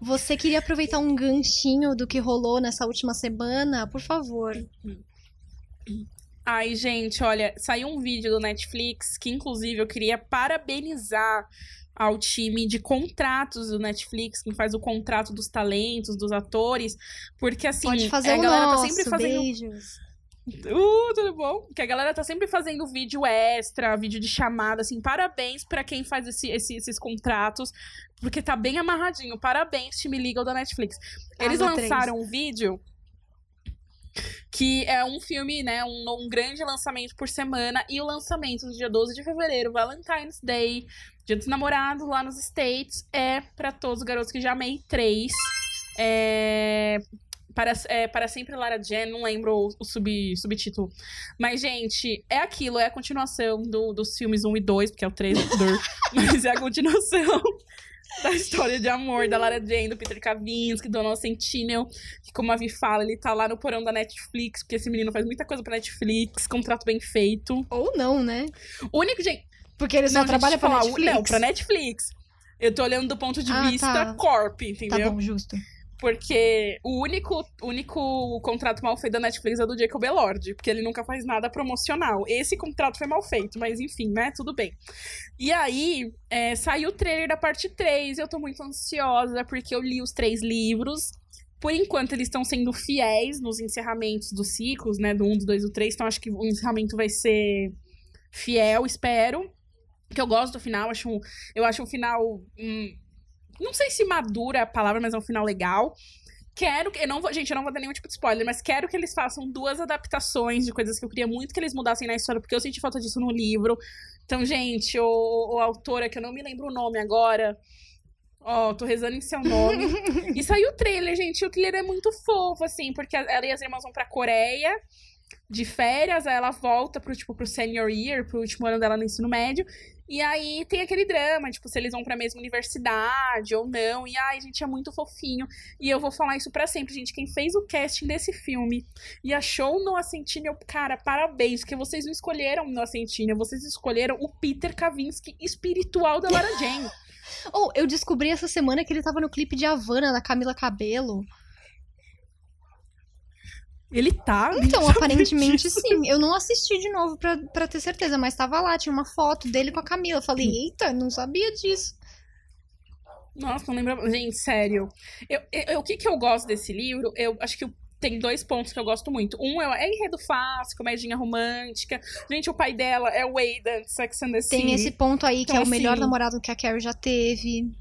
Você queria aproveitar um ganchinho do que rolou nessa última semana? Por favor. Ai, gente, olha, saiu um vídeo do Netflix que, inclusive, eu queria parabenizar ao time de contratos do Netflix, que faz o contrato dos talentos, dos atores, porque assim, Pode fazer a o galera nosso. tá sempre fazendo Beijos. Uh, tudo bom? Que a galera tá sempre fazendo vídeo extra, vídeo de chamada, assim. Parabéns pra quem faz esse- esse- esses contratos, porque tá bem amarradinho. Parabéns, time legal da Netflix. Eles Asa três. lançaram um vídeo que é um filme, né? Um, um grande lançamento por semana. E o lançamento no dia 12 de fevereiro, Valentine's Day, Dia dos Namorados, lá nos States, é pra todos os garotos que já amei três. É. Para, é, para sempre Lara Jen, não lembro o, o sub, subtítulo. Mas, gente, é aquilo, é a continuação do, dos filmes 1 e 2, porque é o 3 do mas é a continuação da história de amor da Lara Jane, do Peter Kavinsky, do Noah Centineo, que, como a Vi fala, ele tá lá no porão da Netflix, porque esse menino faz muita coisa pra Netflix, contrato bem feito. Ou não, né? O único, gente, Porque ele só não, trabalha pra falar, Netflix. Não, pra Netflix. Eu tô olhando do ponto de Ah, vista tá. corp, Tá entendeu? bom, justo. Porque o único, único contrato mal feito da Netflix é do Jacob Elord, porque ele nunca faz nada promocional. Esse contrato foi mal feito, mas enfim, né? Tudo bem. E aí, é, saiu o trailer da parte 3, eu tô muito ansiosa, porque eu li os três livros. Por enquanto, eles estão sendo fiéis nos encerramentos dos ciclos, né? Do 1, do 2 do 3. Então, acho que o encerramento vai ser fiel, espero. Que eu gosto do final, acho eu acho um final. Hum, não sei se madura a palavra, mas é um final legal. Quero que. Eu não vou, gente, eu não vou dar nenhum tipo de spoiler, mas quero que eles façam duas adaptações de coisas que eu queria muito que eles mudassem na história, porque eu senti falta disso no livro. Então, gente, o, o autora, que eu não me lembro o nome agora. Ó, oh, tô rezando em seu nome. e saiu o trailer, gente. O trailer é muito fofo, assim, porque ela e as irmãs vão pra Coreia de férias, aí ela volta pro, tipo, pro senior year, pro último ano dela no ensino médio. E aí tem aquele drama, tipo, se eles vão pra mesma universidade ou não. E ai, gente, é muito fofinho. E eu vou falar isso para sempre, gente. Quem fez o casting desse filme e achou no Ascentinha, cara, parabéns, porque vocês não escolheram no Ascentinha, vocês escolheram o Peter Kavinsky espiritual da Lara Jane. oh, eu descobri essa semana que ele tava no clipe de Havana da Camila Cabelo. Ele tá? Então, aparentemente sim. Eu não assisti de novo pra, pra ter certeza, mas tava lá, tinha uma foto dele com a Camila. Eu falei, eita, não sabia disso. Nossa, não lembro. Gente, sério. Eu, eu, o que, que eu gosto desse livro? Eu acho que tem dois pontos que eu gosto muito. Um é, é enredo fácil, comedinha romântica. Gente, o pai dela é o Aidan, Sex and the City. Tem esse ponto aí, que então, é o melhor assim, namorado que a Carrie já teve.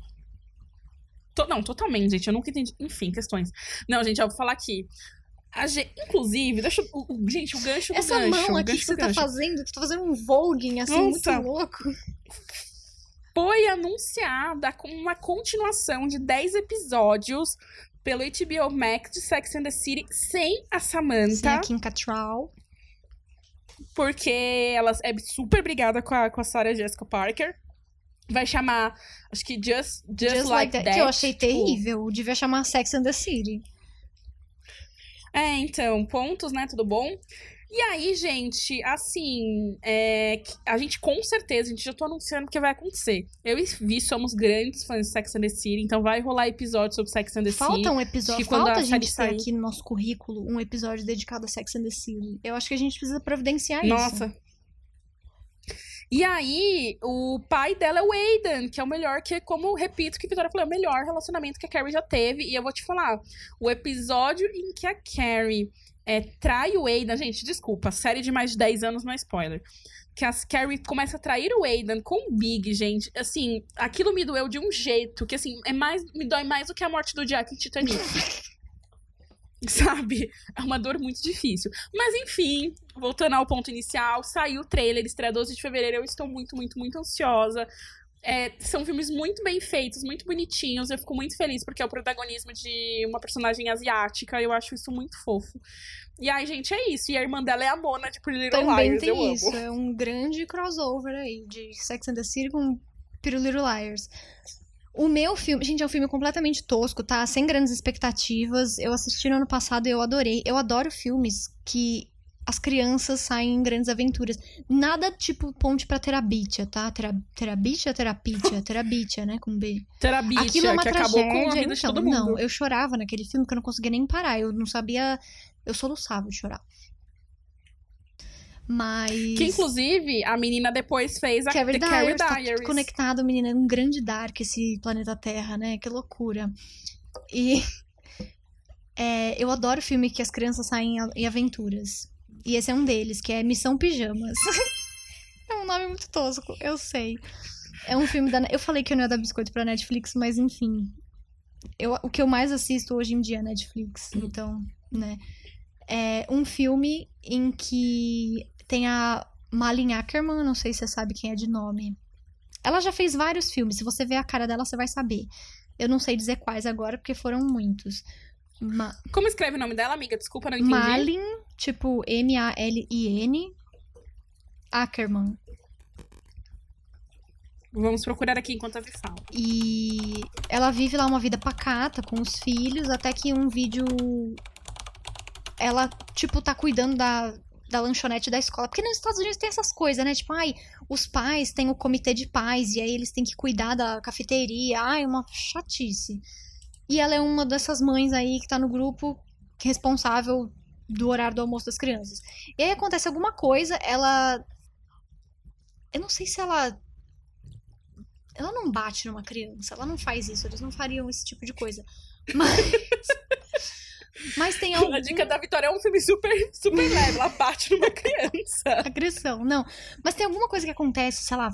To, não, totalmente, gente. Eu nunca entendi. Enfim, questões. Não, gente, eu vou falar aqui. Gente, inclusive, deixa o, gente, o gancho Essa gancho. Essa mão aqui que você tá fazendo, você tá fazendo um voguing assim, Nossa. muito louco. Foi anunciada com uma continuação de 10 episódios pelo HBO Max de Sex and the City sem a Samantha. Sem a Kim Cattrall. Porque ela é super brigada com a, com a Sarah Jessica Parker. Vai chamar, acho que Just, Just, Just Like, like that, that, Que eu achei tipo... terrível. Devia chamar Sex and the City. É, então, pontos, né? Tudo bom? E aí, gente, assim, é, a gente com certeza, a gente já tô anunciando que vai acontecer. Eu e Vi somos grandes fãs de Sex and the City, então vai rolar episódio sobre Sex and the falta City. Falta um episódio, falta a, a gente ter aqui no nosso currículo um episódio dedicado a Sex and the City. Eu acho que a gente precisa providenciar Nossa. isso. Nossa. E aí, o pai dela é o Aidan, que é o melhor, que, como repito, que a Vitória falou, é o melhor relacionamento que a Carrie já teve. E eu vou te falar, o episódio em que a Carrie é, trai o Aidan, gente, desculpa, série de mais de 10 anos não é spoiler. Que a Carrie começa a trair o Aidan com o Big, gente. Assim, aquilo me doeu de um jeito que, assim, é mais, me dói mais do que a morte do Jack em Titanic. sabe? É uma dor muito difícil. Mas enfim, voltando ao ponto inicial, saiu o trailer, estreia 12 de fevereiro. Eu estou muito, muito, muito ansiosa. É, são filmes muito bem feitos, muito bonitinhos. Eu fico muito feliz porque é o protagonismo de uma personagem asiática. Eu acho isso muito fofo. E aí, gente, é isso. E a irmã dela é a Mona de Pretty Little Também Liars. tem eu isso. Amo. É um grande crossover aí de Sex and the City com Pretty Little Liars. O meu filme, gente, é um filme completamente tosco, tá? Sem grandes expectativas. Eu assisti no ano passado e eu adorei. Eu adoro filmes que as crianças saem em grandes aventuras. Nada tipo ponte pra Terabitia, tá? Tera, terabitia, Terapitia, Terabitia, né? Com B. Terabitia, Aquilo é uma que tragédia. acabou com a vida então, de todo mundo. Não, eu chorava naquele filme que eu não conseguia nem parar. Eu não sabia... Eu soluçava de chorar. Mas. Que inclusive a menina depois fez a Carrie The Carrie. Tá conectado, menina. É um grande dark esse planeta Terra, né? Que loucura. E. É, eu adoro filme que as crianças saem em aventuras. E esse é um deles, que é Missão Pijamas. é um nome muito tosco, eu sei. É um filme da. Eu falei que eu não ia dar biscoito pra Netflix, mas enfim. Eu, o que eu mais assisto hoje em dia é Netflix. Então, né? É um filme em que tem a Malin Ackerman, não sei se você sabe quem é de nome. Ela já fez vários filmes, se você ver a cara dela, você vai saber. Eu não sei dizer quais agora, porque foram muitos. Ma Como escreve o nome dela, amiga? Desculpa, não entendi. Malin, tipo M-A-L-I-N, Ackerman. Vamos procurar aqui enquanto a Vi fala. E ela vive lá uma vida pacata com os filhos, até que um vídeo. Ela, tipo, tá cuidando da, da lanchonete da escola. Porque nos Estados Unidos tem essas coisas, né? Tipo, ai, os pais têm o comitê de pais e aí eles têm que cuidar da cafeteria. Ai, uma chatice. E ela é uma dessas mães aí que tá no grupo responsável do horário do almoço das crianças. E aí acontece alguma coisa, ela. Eu não sei se ela. Ela não bate numa criança, ela não faz isso, eles não fariam esse tipo de coisa. Mas. Mas tem algum... A dica da Vitória é um filme super, super leve. Ela bate numa criança. Agressão, não. Mas tem alguma coisa que acontece, sei lá,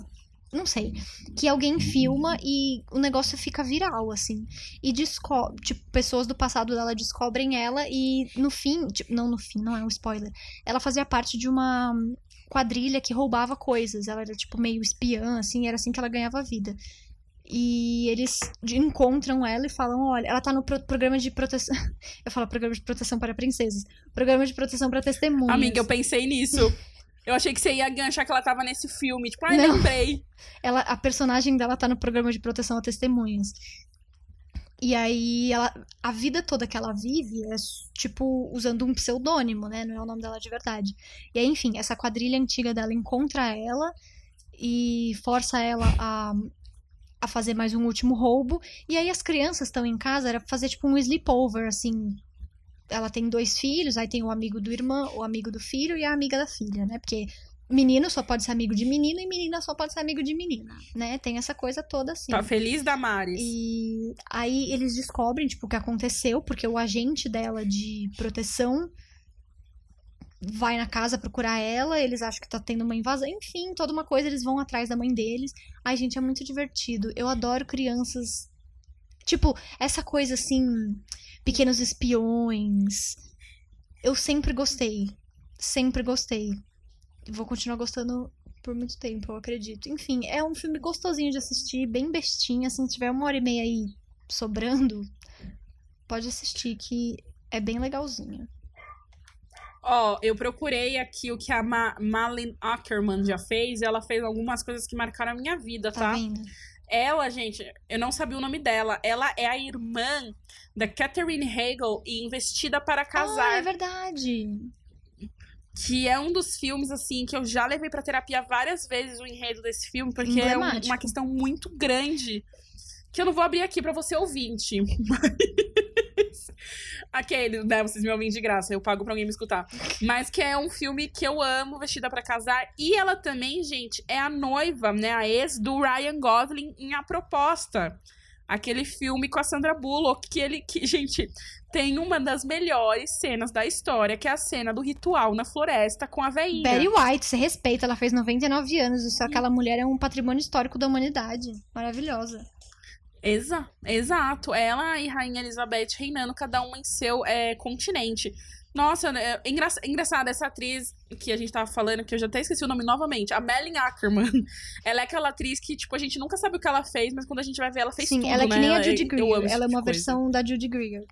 não sei, que alguém filma e o negócio fica viral, assim. E descobre, tipo, pessoas do passado dela descobrem ela e no fim, tipo, não no fim, não é um spoiler. Ela fazia parte de uma quadrilha que roubava coisas. Ela era, tipo, meio espiã, assim, era assim que ela ganhava vida. E eles encontram ela e falam: olha, ela tá no pro programa de proteção. eu falo programa de proteção para princesas. Programa de proteção para testemunhas. Amiga, eu pensei nisso. Eu achei que você ia ganchar que ela tava nesse filme. Tipo, ai, Não. lembrei. Ela, a personagem dela tá no programa de proteção a testemunhas. E aí, ela, a vida toda que ela vive é, tipo, usando um pseudônimo, né? Não é o nome dela de verdade. E aí, enfim, essa quadrilha antiga dela encontra ela e força ela a, a fazer mais um último roubo. E aí, as crianças estão em casa, era pra fazer, tipo, um sleepover, assim, ela tem dois filhos, aí tem o amigo do irmão, o amigo do filho e a amiga da filha, né? Porque menino só pode ser amigo de menino e menina só pode ser amigo de menina, né? Tem essa coisa toda assim. Tá feliz da Maris. E aí eles descobrem, tipo, o que aconteceu, porque o agente dela de proteção vai na casa procurar ela, eles acham que tá tendo uma invasão, enfim, toda uma coisa, eles vão atrás da mãe deles. Ai, gente, é muito divertido. Eu adoro crianças. Tipo, essa coisa assim Pequenos Espiões. Eu sempre gostei. Sempre gostei. Vou continuar gostando por muito tempo, eu acredito. Enfim, é um filme gostosinho de assistir, bem bestinha. Assim, se tiver uma hora e meia aí sobrando, pode assistir, que é bem legalzinho. Ó, oh, eu procurei aqui o que a Ma Malin Ackerman já fez. E ela fez algumas coisas que marcaram a minha vida, tá? Tá vendo? Ela, gente, eu não sabia o nome dela. Ela é a irmã da Catherine Hagel e Investida para Casar. Ah, é verdade. Que é um dos filmes, assim, que eu já levei pra terapia várias vezes o enredo desse filme, porque é uma questão muito grande. Que eu não vou abrir aqui para você ouvinte. Mas Aquele, né? Vocês me ouvem de graça, eu pago pra alguém me escutar. Mas que é um filme que eu amo, Vestida para Casar. E ela também, gente, é a noiva, né? A ex do Ryan Gosling em A Proposta. Aquele filme com a Sandra Bullock, que ele, que, gente, tem uma das melhores cenas da história, que é a cena do ritual na floresta com a veinha. Betty White, você respeita, ela fez 99 anos, só aquela mulher é um patrimônio histórico da humanidade. Maravilhosa. Exa exato. Ela e Rainha Elizabeth reinando, cada uma em seu é, continente. Nossa, é engra engraçado, essa atriz que a gente tava falando, que eu já até esqueci o nome novamente, a Melanie Ackerman. Ela é aquela atriz que, tipo, a gente nunca sabe o que ela fez, mas quando a gente vai ver, ela fez Sim, tudo, ela é que né? nem a Judy Greer. Ela é uma versão da Judy Greer.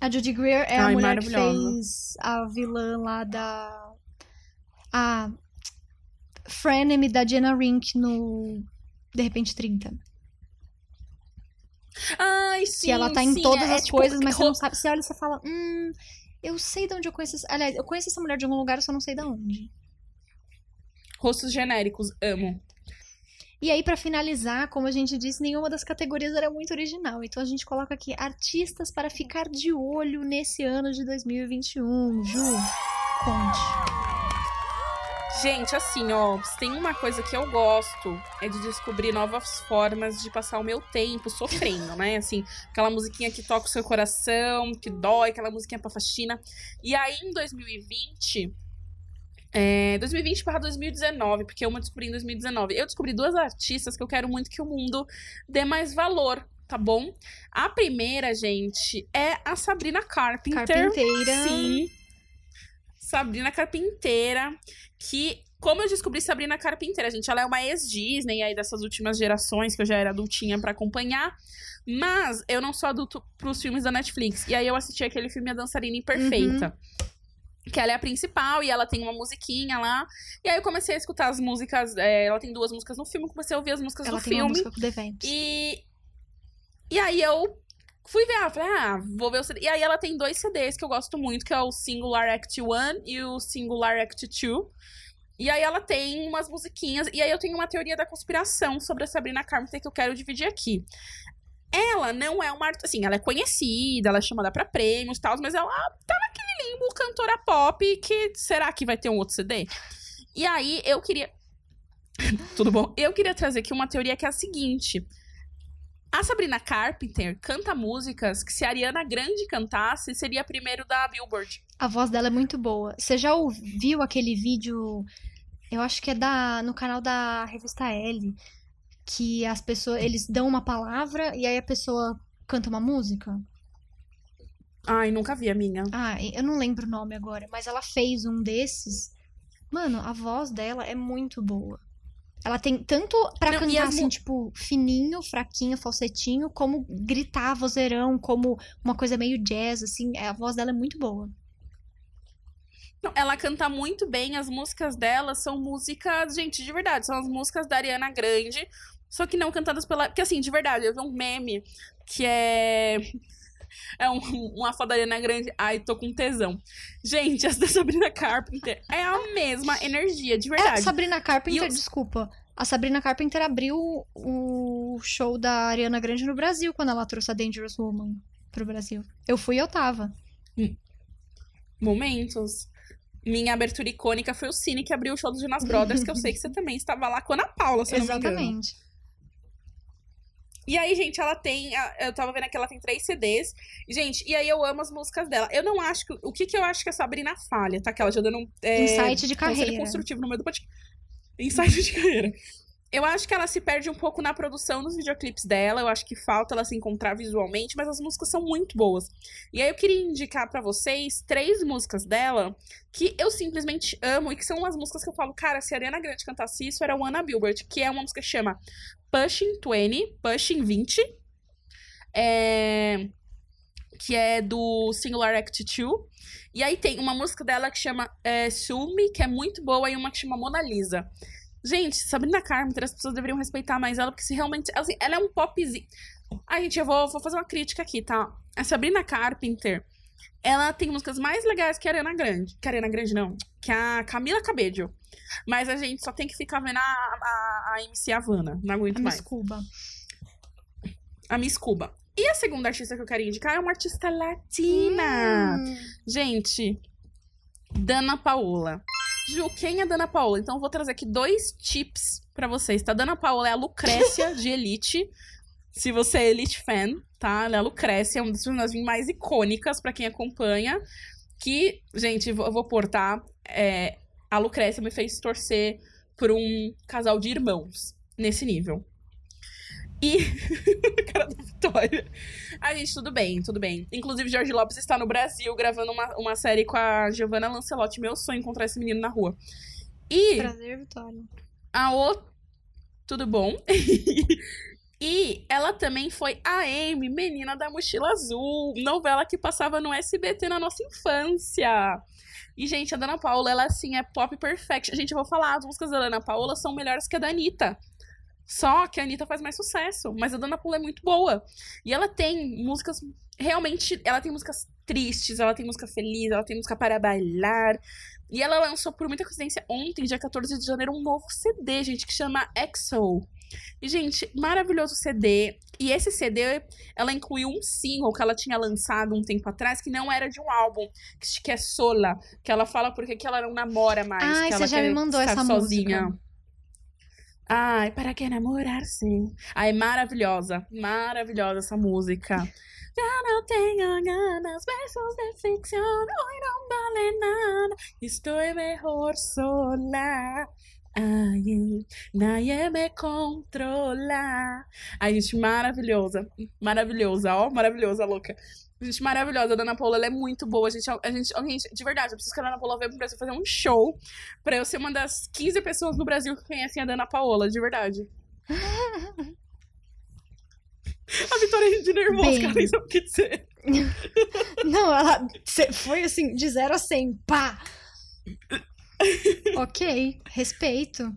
A Judy Greer é Ai, a mulher que fez a vilã lá da... A frenemy da Jenna Rink no De Repente 30. Ai, sim. Que ela tá em sim, todas é, as tipo, coisas, mas você não sabe. Você olha e você fala, hum, eu sei de onde eu conheço. Essa... Aliás, eu conheço essa mulher de algum lugar, eu só não sei de onde. Rostos genéricos, amo. E aí, para finalizar, como a gente disse, nenhuma das categorias era muito original. Então a gente coloca aqui artistas para ficar de olho nesse ano de 2021. Ju, conte. Gente, assim, ó, tem uma coisa que eu gosto é de descobrir novas formas de passar o meu tempo sofrendo, né? Assim, aquela musiquinha que toca o seu coração, que dói, aquela musiquinha pra faxina. E aí, em 2020, é, 2020 para 2019, porque eu me descobri em 2019. Eu descobri duas artistas que eu quero muito que o mundo dê mais valor, tá bom? A primeira, gente, é a Sabrina Carpenter. Carpinteira. Sim. Sabrina Carpinteira, que como eu descobri Sabrina Carpinteira, gente, ela é uma ex-Disney aí dessas últimas gerações que eu já era adultinha para acompanhar, mas eu não sou adulto pros filmes da Netflix. E aí eu assisti aquele filme A Dançarina Imperfeita. Uhum. Que ela é a principal e ela tem uma musiquinha lá. E aí eu comecei a escutar as músicas. É, ela tem duas músicas no filme, comecei a ouvir as músicas ela do tem filme. Uma música do evento. E. E aí eu fui ver, ela falei, ah, vou ver o CD. E aí ela tem dois CDs que eu gosto muito, que é o Singular Act 1 e o Singular Act 2. E aí ela tem umas musiquinhas. E aí eu tenho uma teoria da conspiração sobre a Sabrina Carpenter que eu quero dividir aqui. ela não é uma assim, ela é conhecida, ela é chamada pra prêmios e tal, mas ela tá naquele limbo cantora pop que será que vai ter um outro CD? E aí eu queria Tudo bom? Eu queria trazer aqui uma teoria que é a seguinte: a Sabrina Carpenter canta músicas que se a Ariana Grande cantasse, seria primeiro da Billboard. A voz dela é muito boa. Você já ouviu aquele vídeo? Eu acho que é da no canal da revista L, que as pessoas eles dão uma palavra e aí a pessoa canta uma música. Ai, nunca vi a minha. Ah, eu não lembro o nome agora, mas ela fez um desses. Mano, a voz dela é muito boa. Ela tem tanto pra Não, cantar as assim, tipo, fininho, fraquinho, falsetinho, como gritar vozeirão, como uma coisa meio jazz, assim. A voz dela é muito boa. Não, ela canta muito bem, as músicas dela são músicas, gente, de verdade, são as músicas da Ariana Grande, só que não cantadas pela. Porque assim, de verdade, eu vi um meme que é. É um, uma foto da Ariana Grande. Ai, tô com tesão. Gente, essa da Sabrina Carpenter é a mesma energia, de É, verdade. Sabrina Carpenter, eu- desculpa. A Sabrina Carpenter abriu o show da Ariana Grande no Brasil quando ela trouxe a Dangerous Woman pro Brasil. Eu fui e eu tava. Momentos. Minha abertura icônica foi o Cine que abriu o show dos Jonas Brothers, que eu sei que você também estava lá com a Ana Paula, se eu não me engano. Exatamente. E aí, gente, ela tem. Eu tava vendo aqui, ela tem três CDs. Gente, e aí eu amo as músicas dela. Eu não acho que. O que, que eu acho que a Sabrina falha, tá? Que ela já dando um. É, Insight de carreira. construtivo no meio do podcast. Insight de carreira. Eu acho que ela se perde um pouco na produção dos videoclipes dela. Eu acho que falta ela se encontrar visualmente, mas as músicas são muito boas. E aí eu queria indicar pra vocês três músicas dela que eu simplesmente amo e que são as músicas que eu falo, cara, se a Ariana Grande cantasse isso, era o Anna Billboard, que é uma música que chama Pushing 20, Pushing 20. É... Que é do Singular Act 2. E aí tem uma música dela que chama é, Sumi, que é muito boa, e uma que chama Mona Lisa. Gente, Sabrina Carpenter, as pessoas deveriam respeitar mais ela, porque se realmente. Assim, ela é um popzinho. Ai, gente, eu vou, vou fazer uma crítica aqui, tá? A Sabrina Carpenter, ela tem músicas mais legais que a Ariana Grande. Que a Ariana Grande, não. Que a Camila Cabello. Mas a gente só tem que ficar vendo a, a, a MC Havana. Não aguento A mais. Miss Cuba. A Miss Cuba. E a segunda artista que eu quero indicar é uma artista latina. Hum. Gente, Dana Paola. Ju, quem é Dana Paola? Então eu vou trazer aqui dois tips pra vocês, tá? Dana Paola é a Lucrécia de Elite. Se você é Elite fan, tá? Ela é a Lucrécia, é uma das personagens mais icônicas pra quem acompanha. Que, gente, eu vou- tá? É, a Lucrécia me fez torcer por um casal de irmãos nesse nível. E. a cara da Vitória. Ah, gente, tudo bem, tudo bem. Inclusive, Jorge Lopes está no Brasil gravando uma, uma série com a Giovanna Lancelotti. Meu sonho encontrar esse menino na rua. E Prazer, Vitória. a outra. Tudo bom? e ela também foi a Amy, menina da mochila azul, novela que passava no SBT na nossa infância. E, gente, a Dana Paula, ela assim é pop perfect. Gente, eu vou falar, as músicas da Dana Paula são melhores que a da Anitta. Só que a Anitta faz mais sucesso, mas a Dana Paula é muito boa. E ela tem músicas realmente, ela tem músicas tristes, ela tem música feliz, ela tem música para bailar. E ela lançou por muita coincidência ontem, dia 14 de janeiro, um novo CD, gente, que chama EXO. E, gente, maravilhoso CD. E esse CD, ela incluiu um single que ela tinha lançado um tempo atrás, que não era de um álbum, que- é Sola. Que ela fala porque que ela não namora mais. Ai, que você ela já me mandou essa sozinha. música. Ai, para que namorar-se? Ai, maravilhosa. Maravilhosa essa música. Já não tenho ganas, besos de ficção, hoy não vale nada, estou melhor sola. Ai, nadie me controla. Ai, gente, maravilhosa. Maravilhosa, ó, maravilhosa, louca. Gente, maravilhosa. A Dana Paula, ela é muito boa. A gente, a gente, a gente, de verdade, eu preciso que a Dana Paula venha pro Brasil fazer um show pra eu ser uma das 15 pessoas no Brasil que conhecem a Dana Paola, de verdade. A Vitória de nervosa, Bem. nem sabe o que dizer. Não, ela foi assim, de 0 a 100, pá! ok, respeito.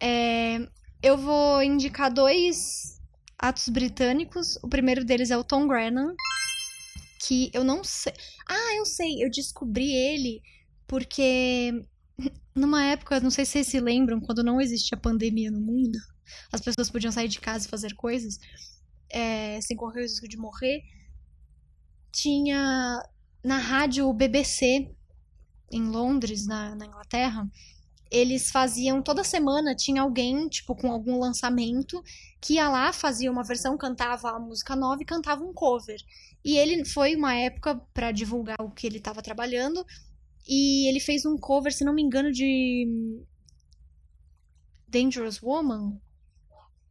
É, eu vou indicar dois atos britânicos. O primeiro deles é o Tom Grennan, que eu não sei. Ah, eu sei, eu descobri ele porque numa época, não sei se vocês se lembram, quando não existia pandemia no mundo, as pessoas podiam sair de casa e fazer coisas. é, sem correr o risco de morrer, tinha na rádio BBC em Londres, na, na Inglaterra, eles faziam toda semana tinha alguém tipo com algum lançamento que ia lá fazia uma versão cantava a música nova e cantava um cover. E ele foi uma época para divulgar o que ele estava trabalhando e ele fez um cover se não me engano de Dangerous Woman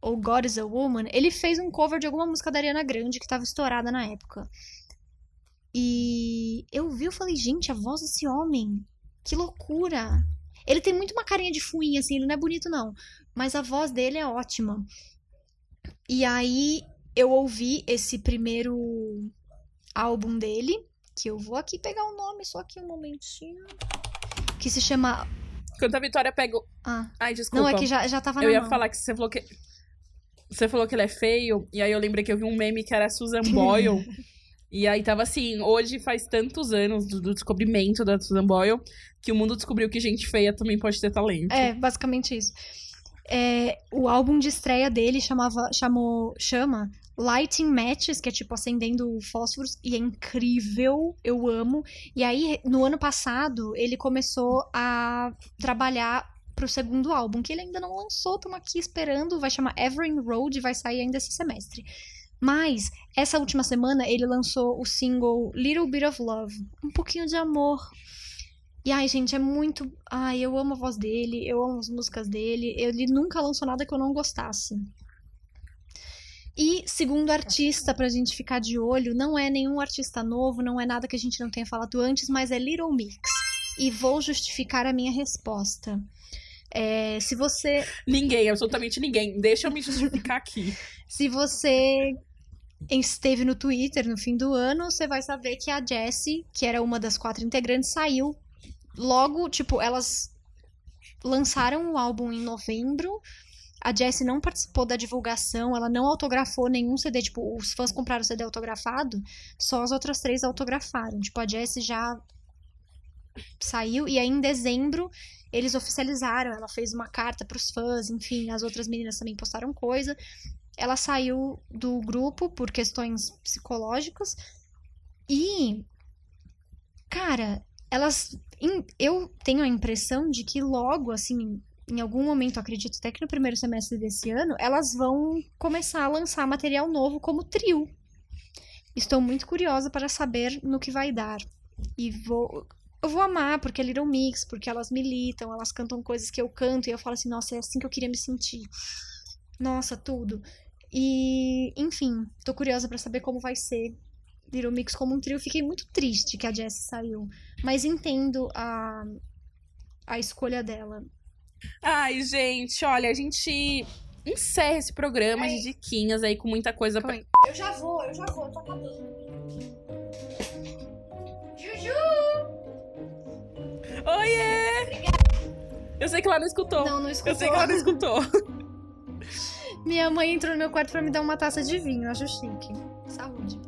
ou God is a Woman. Ele fez um cover de alguma música da Ariana Grande que estava estourada na época. E eu vi eu falei gente a voz desse homem que loucura ele tem muito uma carinha de fuinha, assim, ele não é bonito, não. Mas a voz dele é ótima. E aí eu ouvi esse primeiro álbum dele, que eu vou aqui pegar o nome, só aqui um momentinho. Que se chama. Quando a Vitória pegou. Ah. Ai, desculpa. Não, é que já, já tava na Eu ia mão. falar que você falou que. Você falou que ele é feio, e aí eu lembrei que eu vi um meme que era Susan Boyle. e aí tava assim, hoje faz tantos anos do, do descobrimento da Susan Boyle que o mundo descobriu que gente feia também pode ter talento. É, basicamente isso. É, o álbum de estreia dele chamava, chamou, chama Lighting Matches, que é tipo acendendo fósforos, e é incrível, eu amo. E aí, no ano passado, ele começou a trabalhar pro segundo álbum, que ele ainda não lançou, estamos aqui esperando, vai chamar Everin Road, vai sair ainda esse semestre. Mas, essa última semana, ele lançou o single Little Bit of Love, um pouquinho de amor. E ai, gente, é muito. Ai, eu amo a voz dele, eu amo as músicas dele. Ele nunca lançou nada que eu não gostasse. E segundo artista, pra gente ficar de olho, não é nenhum artista novo, não é nada que a gente não tenha falado antes, mas é Little Mix. E vou justificar a minha resposta. É, se você Ninguém, absolutamente ninguém. Deixa eu me justificar aqui. se você esteve no Twitter no fim do ano, você vai saber que a Jessie, que era uma das quatro integrantes, saiu logo, tipo, elas lançaram o álbum em novembro. A Jessie não participou da divulgação, ela não autografou nenhum CD. Tipo, os fãs compraram o CD autografado, só as outras três autografaram. Tipo, a Jessie já saiu e aí em dezembro eles oficializaram. Ela fez uma carta pros fãs, enfim, as outras meninas também postaram coisa. Ela saiu do grupo por questões psicológicas e, cara, elas. eu tenho a impressão de que logo, assim, em algum momento, acredito até que no primeiro semestre desse ano, elas vão começar a lançar material novo como trio. Estou muito curiosa para saber no que vai dar. E vou. Eu vou amar, porque é Little Mix, porque elas militam, elas cantam coisas que eu canto, e eu falo assim, nossa, é assim que eu queria me sentir. Nossa, tudo. E, enfim, tô curiosa pra saber como vai ser Little Mix como um trio. Fiquei muito triste que a Jessie saiu, mas entendo a, a escolha dela. Ai, gente, olha, a gente encerra esse programa de diquinhas aí com muita coisa pra. Calma Eu já vou, eu já vou, tô acabando. Oiê! Eu sei que ela não escutou. Não, não Eu sei escutou. que ela não escutou. Minha mãe entrou no meu quarto pra me dar uma taça de vinho, acho chique. Saúde.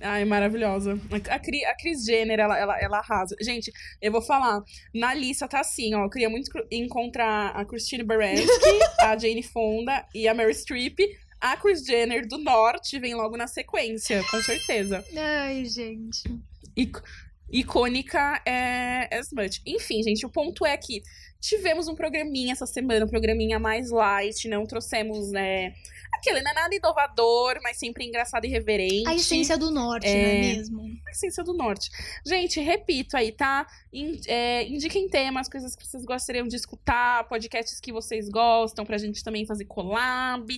Ai, maravilhosa. A, Cri- a Cris Jenner, ela, ela, ela arrasa. Gente, eu vou falar. Na lista tá assim, ó. Eu queria muito encontrar a Christine Baranski, a Jane Fonda e a Mary Streep. A Chris Jenner do Norte vem logo na sequência, com certeza. Ai, gente. Ic- icônica é as much. Enfim, gente, o ponto é que tivemos um programinha essa semana, um programinha mais light, não trouxemos, né? Aquele não é nada inovador, mas sempre engraçado e reverente. A essência do norte, É. não é mesmo? A essência do norte. Gente, repito aí, tá? In- é, indiquem temas, coisas que vocês gostariam de escutar, podcasts que vocês gostam, pra gente também fazer collab.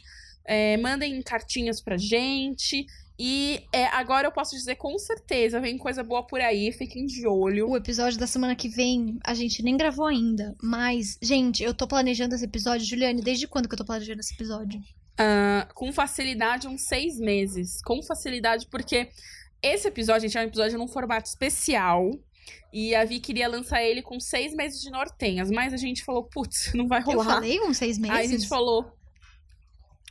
É, mandem cartinhas pra gente. E é, agora eu posso dizer com certeza, vem coisa boa por aí, fiquem de olho. O episódio da semana que vem a gente nem gravou ainda, mas, gente, eu tô planejando esse episódio. Juliane, desde quando que eu tô planejando esse episódio? Ah, com facilidade, uns seis meses. Com facilidade, porque esse episódio, gente, é um episódio num formato especial. E a Vi queria lançar ele com seis meses de nortenhas. Mas a gente falou, putz, não vai Eu rolar. falei uns seis meses? Aí a gente falou.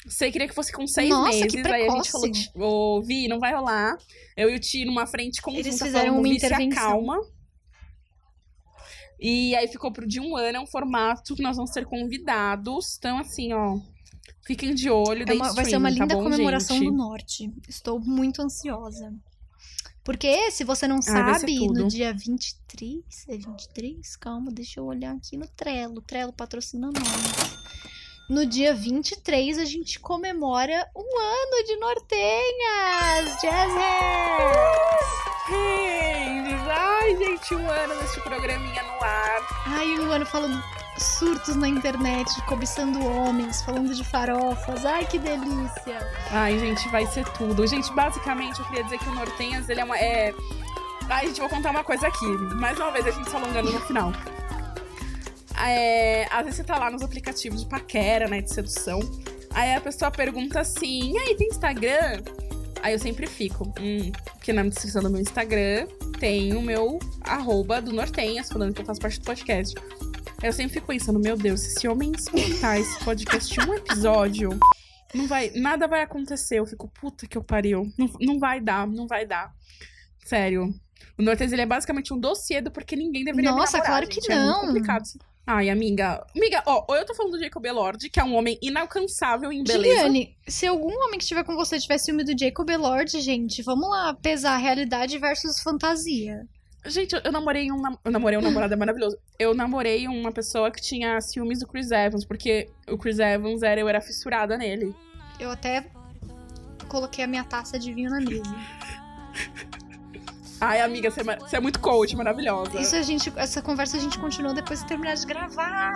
Você queria que fosse com seis Nossa, meses. que aí a gente falou, "Ti- ô, Vi, não vai rolar. Eu e o Ti numa frente conjunta Eles fizeram falando, uma Vi, se intervenção. acalma. E aí ficou pro de um ano, é um formato que nós vamos ser convidados. Então, assim, ó. Fiquem de olho, É uma- vai ser uma tá linda bom, comemoração gente? do norte. Estou muito ansiosa. Porque, se você não Ah, sabe, no dia 23. É 23? Calma, deixa eu olhar aqui no Trello. Trello patrocina nós. No dia 23, a gente comemora um ano de Nortenhas! Jazz Hands! Hands! Ai, gente, um ano desse programinha no ar. Ai, um ano falando surtos na internet, cobiçando homens, falando de farofas. Ai, que delícia! Ai, gente, vai ser tudo. Gente, basicamente, eu queria dizer que o Nortenhas, ele é uma... É... Ai, gente, vou contar uma coisa aqui. Mais uma vez, a gente se alongando no final. É, às vezes você tá lá nos aplicativos de paquera, né, de sedução. Aí a pessoa pergunta assim, e aí, tem Instagram? Aí eu sempre fico, hum, porque na descrição do meu Instagram tem o meu arroba do Nortenhas, falando que eu faço parte do podcast. Aí eu sempre fico pensando, meu Deus, se esse homem escutar esse podcast um episódio, não vai, nada vai acontecer. Eu fico, puta que eu pariu. Não, não vai dar, não vai dar. Sério. O Nortenhas, ele é basicamente um dossiê do porque ninguém deveria me Nossa, namorar, claro que gente. É muito não. complicado. Ai, amiga. Amiga, ó, ou eu tô falando do Jacob Elord, que é um homem inalcançável em beleza. Juliane, se algum homem que estiver com você tivesse ciúme do Jacob Elord, gente, vamos lá pesar realidade versus fantasia. Gente, eu, namorei um. Eu namorei um namorado é maravilhoso. Eu namorei uma pessoa que tinha ciúmes do Chris Evans, porque o Chris Evans era, eu era fissurada nele. Eu até coloquei a minha taça de vinho na mesa. Ai, amiga, você é, você é muito coach, maravilhosa. Isso a gente, essa conversa a gente continua depois que terminar de gravar.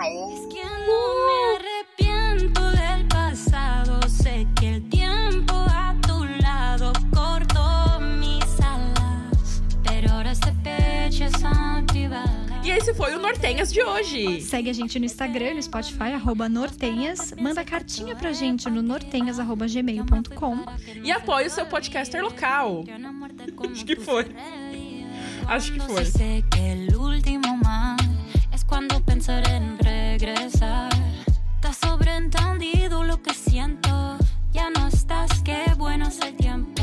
que e esse foi o Nortenhas de hoje. Segue a gente no Instagram, no Spotify, arroba Nortenhas. Manda cartinha pra gente no nortenhas.gmail.com. E apoie o seu podcaster local. Acho que foi. Acho que foi. Cuando é é pensar en regresar, está sobreentendido lo que siento. Ya no estás, qué bueno es el tiempo.